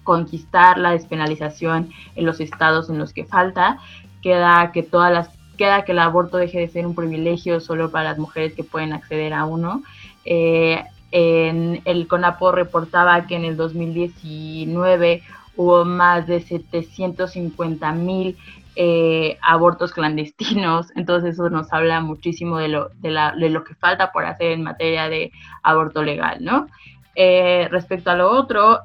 conquistar la despenalización en los estados en los que falta, queda que todas las queda que el aborto deje de ser un privilegio solo para las mujeres que pueden acceder a uno. Eh, el CONAPO reportaba que en el 2019 hubo más de 750 mil eh, abortos clandestinos, entonces eso nos habla muchísimo de lo, de lo que falta por hacer en materia de aborto legal, ¿no? Eh, respecto a lo otro,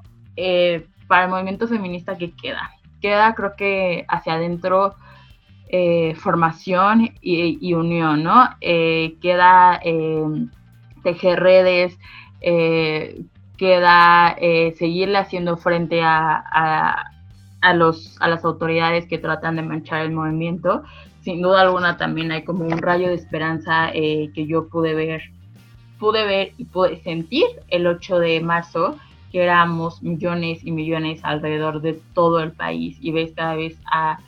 para el movimiento feminista que queda. Queda, creo que hacia adentro, eh, formación y, unión, ¿no? Eh, queda eh, tejer redes, queda seguirle haciendo frente a, a, los, a las autoridades que tratan de manchar el movimiento, sin duda alguna también hay como un rayo de esperanza eh, que yo pude ver, pude ver y pude sentir el 8 de marzo, que éramos millones y millones alrededor de todo el país y ves cada vez a,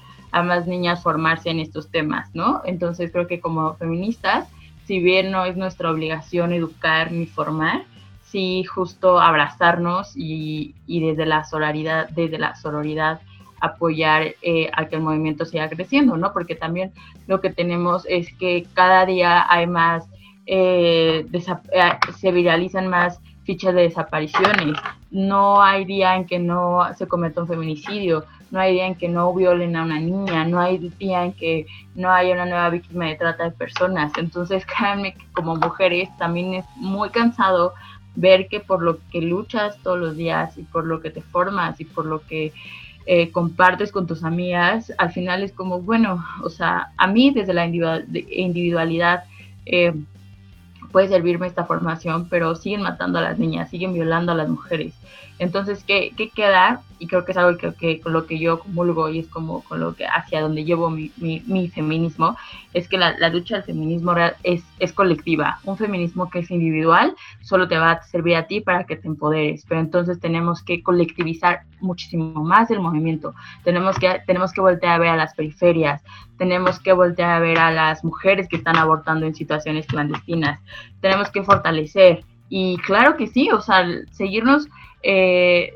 más niñas formarse en estos temas, ¿no? Entonces creo que como feministas, si bien no es nuestra obligación educar ni formar, sí justo abrazarnos y, y desde la sororidad, desde la sororidad apoyar eh, a que el movimiento siga creciendo, ¿no? Porque también lo que tenemos es que cada día hay más, eh, eh, se viralizan más fichas de desapariciones, no hay día en que no se cometa un feminicidio, no hay día en que no violen a una niña, no hay día en que no haya una nueva víctima de trata de personas. Entonces, créanme que como mujeres también es muy cansado ver que por lo que luchas todos los días y por lo que te formas y por lo que eh, compartes con tus amigas, al final es como, bueno, o sea, a mí desde la individualidad eh, puede servirme esta formación, pero siguen matando a las niñas, siguen violando a las mujeres. Entonces, ¿qué, qué queda? Y creo que es algo que, que, con lo que yo comulgo y es como con lo que hacia donde llevo mi, mi, feminismo, es que la, la, lucha del feminismo real es, es colectiva. Un feminismo que es individual solo te va a servir a ti para que te empoderes, pero entonces tenemos que colectivizar muchísimo más el movimiento. Tenemos que, tenemos que voltear a ver a las periferias, tenemos que voltear a ver a las mujeres que están abortando en situaciones clandestinas, tenemos que fortalecer. Y claro que sí, o sea, seguirnos eh,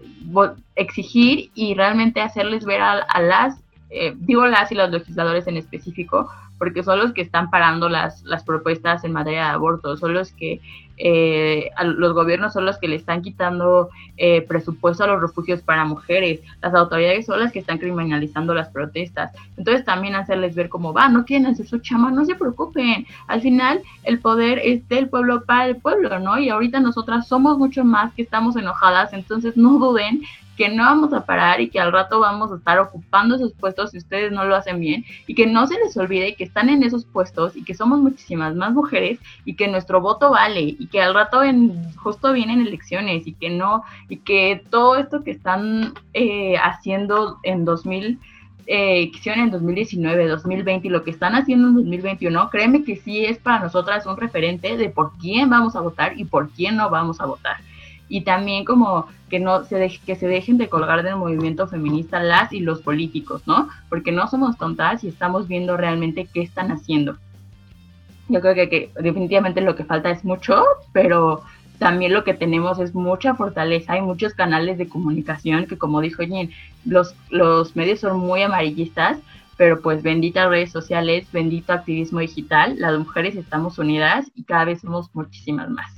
exigir y realmente hacerles ver a, las, eh, digo las y los legisladores en específico, porque son los que están parando las, las propuestas en materia de aborto, son los que eh, los gobiernos son los que le están quitando eh, presupuesto a los refugios para mujeres, las autoridades son las que están criminalizando las protestas. Entonces también hacerles ver cómo va, no quieren hacer su chama, no se preocupen. Al final el poder es del pueblo para el pueblo, ¿no? Y ahorita nosotras somos mucho más que estamos enojadas, entonces no duden que no vamos a parar y que al rato vamos a estar ocupando esos puestos si ustedes no lo hacen bien y que no se les olvide que están en esos puestos y que somos muchísimas más mujeres y que nuestro voto vale y que al rato en, justo vienen elecciones y que no y que todo esto que están eh, haciendo en 2000 eh, hicieron en 2019, 2020 y lo que están haciendo en 2021, créeme que sí es para nosotras un referente de por quién vamos a votar y por quién no vamos a votar y también como que no se que se dejen de colgar del movimiento feminista las y los políticos, ¿no? Porque no somos tontas y estamos viendo realmente qué están haciendo. Yo creo que, definitivamente lo que falta es mucho, pero también lo que tenemos es mucha fortaleza, hay muchos canales de comunicación que como dijo Jen, los, los medios son muy amarillistas, pero pues benditas redes sociales, bendito activismo digital, las mujeres estamos unidas y cada vez somos muchísimas más.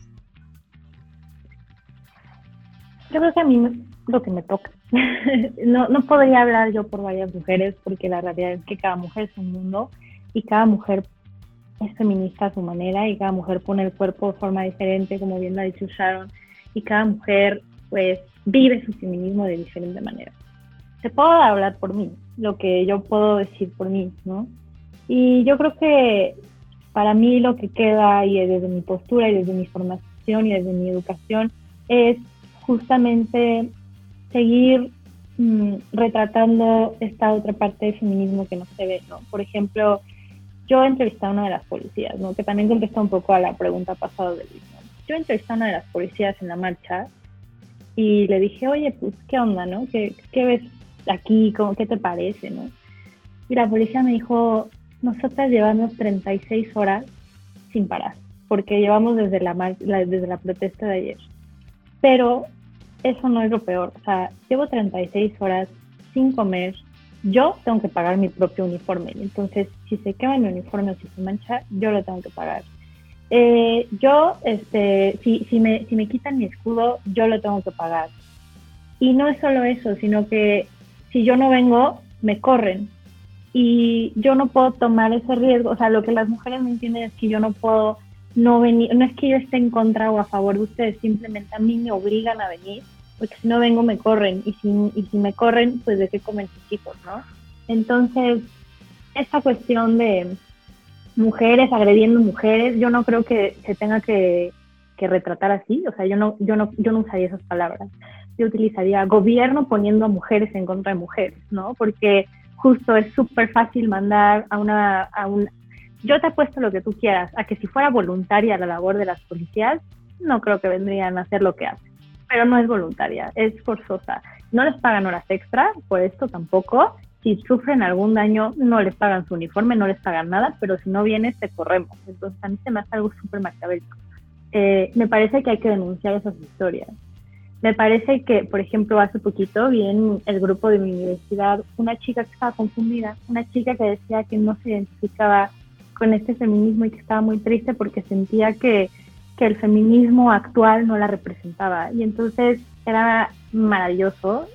Yo creo que a mí lo que me toca. no, no podría hablar yo por varias mujeres porque la realidad es que cada mujer es un mundo y cada mujer es feminista a su manera y cada mujer pone el cuerpo de forma diferente, como bien lo ha dicho Sharon, y cada mujer pues vive su feminismo de diferente manera. Se puedo hablar por mí, lo que yo puedo decir por mí, ¿no? Y yo creo que para mí lo que queda y desde mi postura y desde mi formación y desde mi educación es justamente seguir mm, retratando esta otra parte del feminismo que no se ve, ¿no? Por ejemplo, yo entrevisté a una de las policías, ¿no? Que también contesta un poco a la pregunta pasada de Luis, Yo entrevisté a una de las policías en la marcha y le dije, oye, pues, ¿qué onda, no? ¿Qué, qué ves aquí? ¿Cómo, ¿Qué te parece, no? Y la policía me dijo, nosotras llevamos 36 horas sin parar, porque llevamos desde la, desde la protesta de ayer. Pero eso no es lo peor. O sea, llevo 36 horas sin comer. Yo tengo que pagar mi propio uniforme. Entonces, si se quema mi uniforme o si se mancha, yo lo tengo que pagar. Eh, yo, este, si, si, me, si me quitan mi escudo, yo lo tengo que pagar. Y no es solo eso, sino que si yo no vengo, me corren. Y yo no puedo tomar ese riesgo. O sea, lo que las mujeres no entienden es que yo no puedo no venir, no es que yo esté en contra o a favor de ustedes, simplemente a mí me obligan a venir, porque si no vengo me corren, y si, y si me corren, pues de qué comen sus hijos, ¿no? Entonces, esta cuestión de mujeres agrediendo mujeres, yo no creo que se tenga que, que retratar así, o sea, yo no, yo no, yo no usaría esas palabras, yo utilizaría gobierno poniendo a mujeres en contra de mujeres, ¿no? Porque justo es súper fácil mandar a una, yo te apuesto lo que tú quieras, a que si fuera voluntaria la labor de las policías, no creo que vendrían a hacer lo que hacen. Pero no es voluntaria, es forzosa. No les pagan horas extra, por esto tampoco. Si sufren algún daño, no les pagan su uniforme, no les pagan nada, pero si no vienes, te corremos. Entonces, a mí se me hace algo súper macabélico. Eh, me parece que hay que denunciar esas historias. Me parece que, por ejemplo, hace poquito vi en el grupo de mi universidad una chica que estaba confundida, una chica que decía que no se identificaba con este feminismo y que estaba muy triste porque sentía que, que el feminismo actual no la representaba. Y entonces era maravilloso,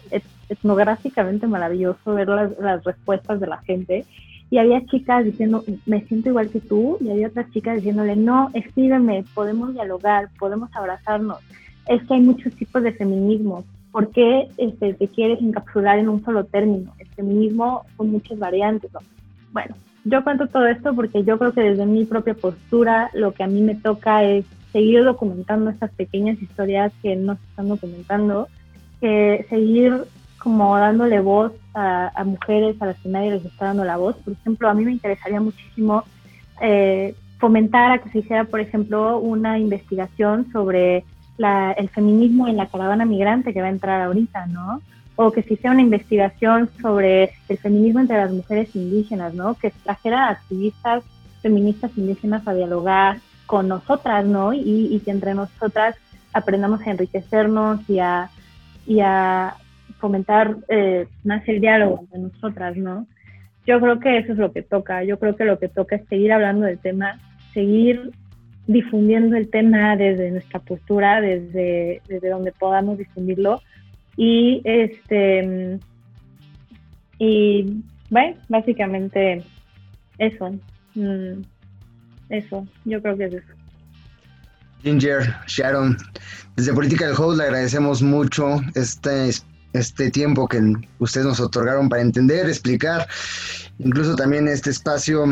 etnográficamente maravilloso ver las, las respuestas de la gente y había chicas diciendo, me siento igual que tú, y había otras chicas diciéndole, no, escríbeme, podemos dialogar, podemos abrazarnos es que hay muchos tipos de feminismo. ¿Por qué este, te quieres encapsular en un solo término? El feminismo con muchas variantes. Bueno, yo cuento todo esto porque yo creo que desde mi propia postura lo que a mí me toca es seguir documentando estas pequeñas historias que no se están documentando, que seguir como dándole voz a, mujeres a las que nadie les está dando la voz. Por ejemplo, a mí me interesaría muchísimo eh, fomentar a que se hiciera, por ejemplo, una investigación sobre el feminismo en la caravana migrante que va a entrar ahorita, ¿no? O que se hiciera una investigación sobre el feminismo entre las mujeres indígenas, ¿no? Que trajera activistas feministas indígenas a dialogar con nosotras, ¿no? Y, que entre nosotras aprendamos a enriquecernos y a, y a fomentar eh, más el diálogo entre nosotras, ¿no? Yo creo que eso es lo que toca. Yo creo que lo que toca es seguir hablando del tema, seguir difundiendo el tema desde nuestra postura, desde, desde donde podamos difundirlo. Y este y bueno, básicamente eso. Mm, eso, yo creo que es eso. Ginger, Sharon, desde Política del Host le agradecemos mucho este este tiempo que ustedes nos otorgaron para entender, explicar. Incluso también este espacio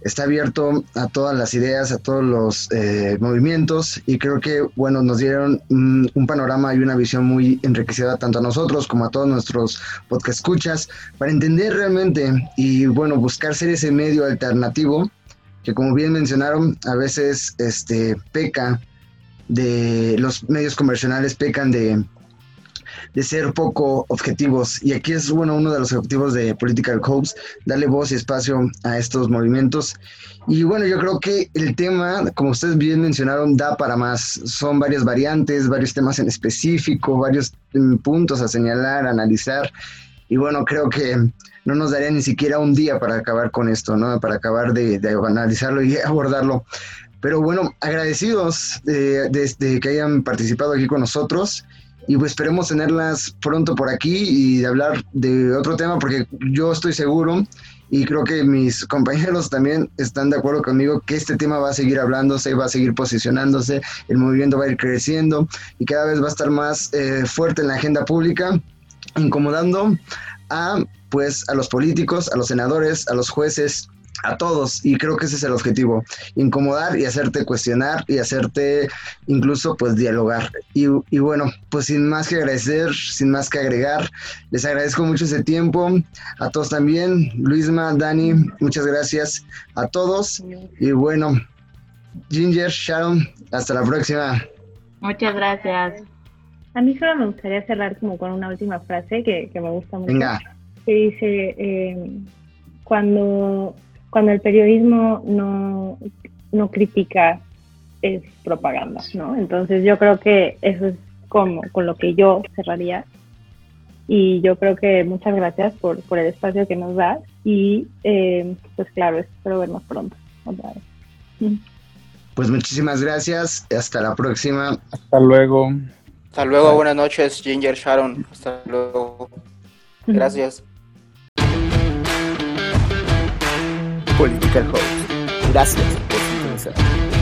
está abierto a todas las ideas, a todos los eh, movimientos y creo que, bueno, nos dieron un, panorama y una visión muy enriquecida tanto a nosotros como a todos nuestros podcast escuchas para entender realmente y, bueno, buscar ser ese medio alternativo que, como bien mencionaron, a veces este, peca de los medios convencionales, pecan de de ser poco objetivos. Y aquí es bueno uno de los objetivos de Political Hopes, darle voz y espacio a estos movimientos. Y bueno, yo creo que el tema, como ustedes bien mencionaron, da para más. Son varias variantes, varios temas en específico, varios mm, puntos a señalar, analizar. Y bueno, creo que no nos daría ni siquiera un día para acabar con esto, ¿no? Para acabar de, analizarlo y abordarlo. Pero bueno, agradecidos de, de, que hayan participado aquí con nosotros y pues esperemos tenerlas pronto por aquí y de hablar de otro tema porque yo estoy seguro y creo que mis compañeros también están de acuerdo conmigo que este tema va a seguir hablándose, va a seguir posicionándose, el movimiento va a ir creciendo y cada vez va a estar más eh, fuerte en la agenda pública, incomodando a pues a los políticos, a los senadores, a los jueces, a todos y creo que ese es el objetivo, incomodar y hacerte cuestionar y hacerte incluso pues dialogar. Y, y, bueno, pues sin más que agradecer, sin más que agregar, les agradezco mucho ese tiempo, a todos también, Luisma, Dani, muchas gracias a todos y bueno, Ginger, Sharon, hasta la próxima. Muchas gracias. A mí solo me gustaría cerrar como con una última frase que, me gusta mucho. Venga. Que dice, eh, cuando cuando el periodismo no, no critica es propaganda, ¿no? Entonces yo creo que eso es como con lo que yo cerraría. Y yo creo que muchas gracias por, por el espacio que nos das y eh, pues claro, espero vernos pronto otra vez. Pues muchísimas gracias, hasta la próxima. Hasta luego. Hasta luego, buenas noches, Ginger Sharon. Hasta luego. Gracias. Political Host. Gracias por sintonizar.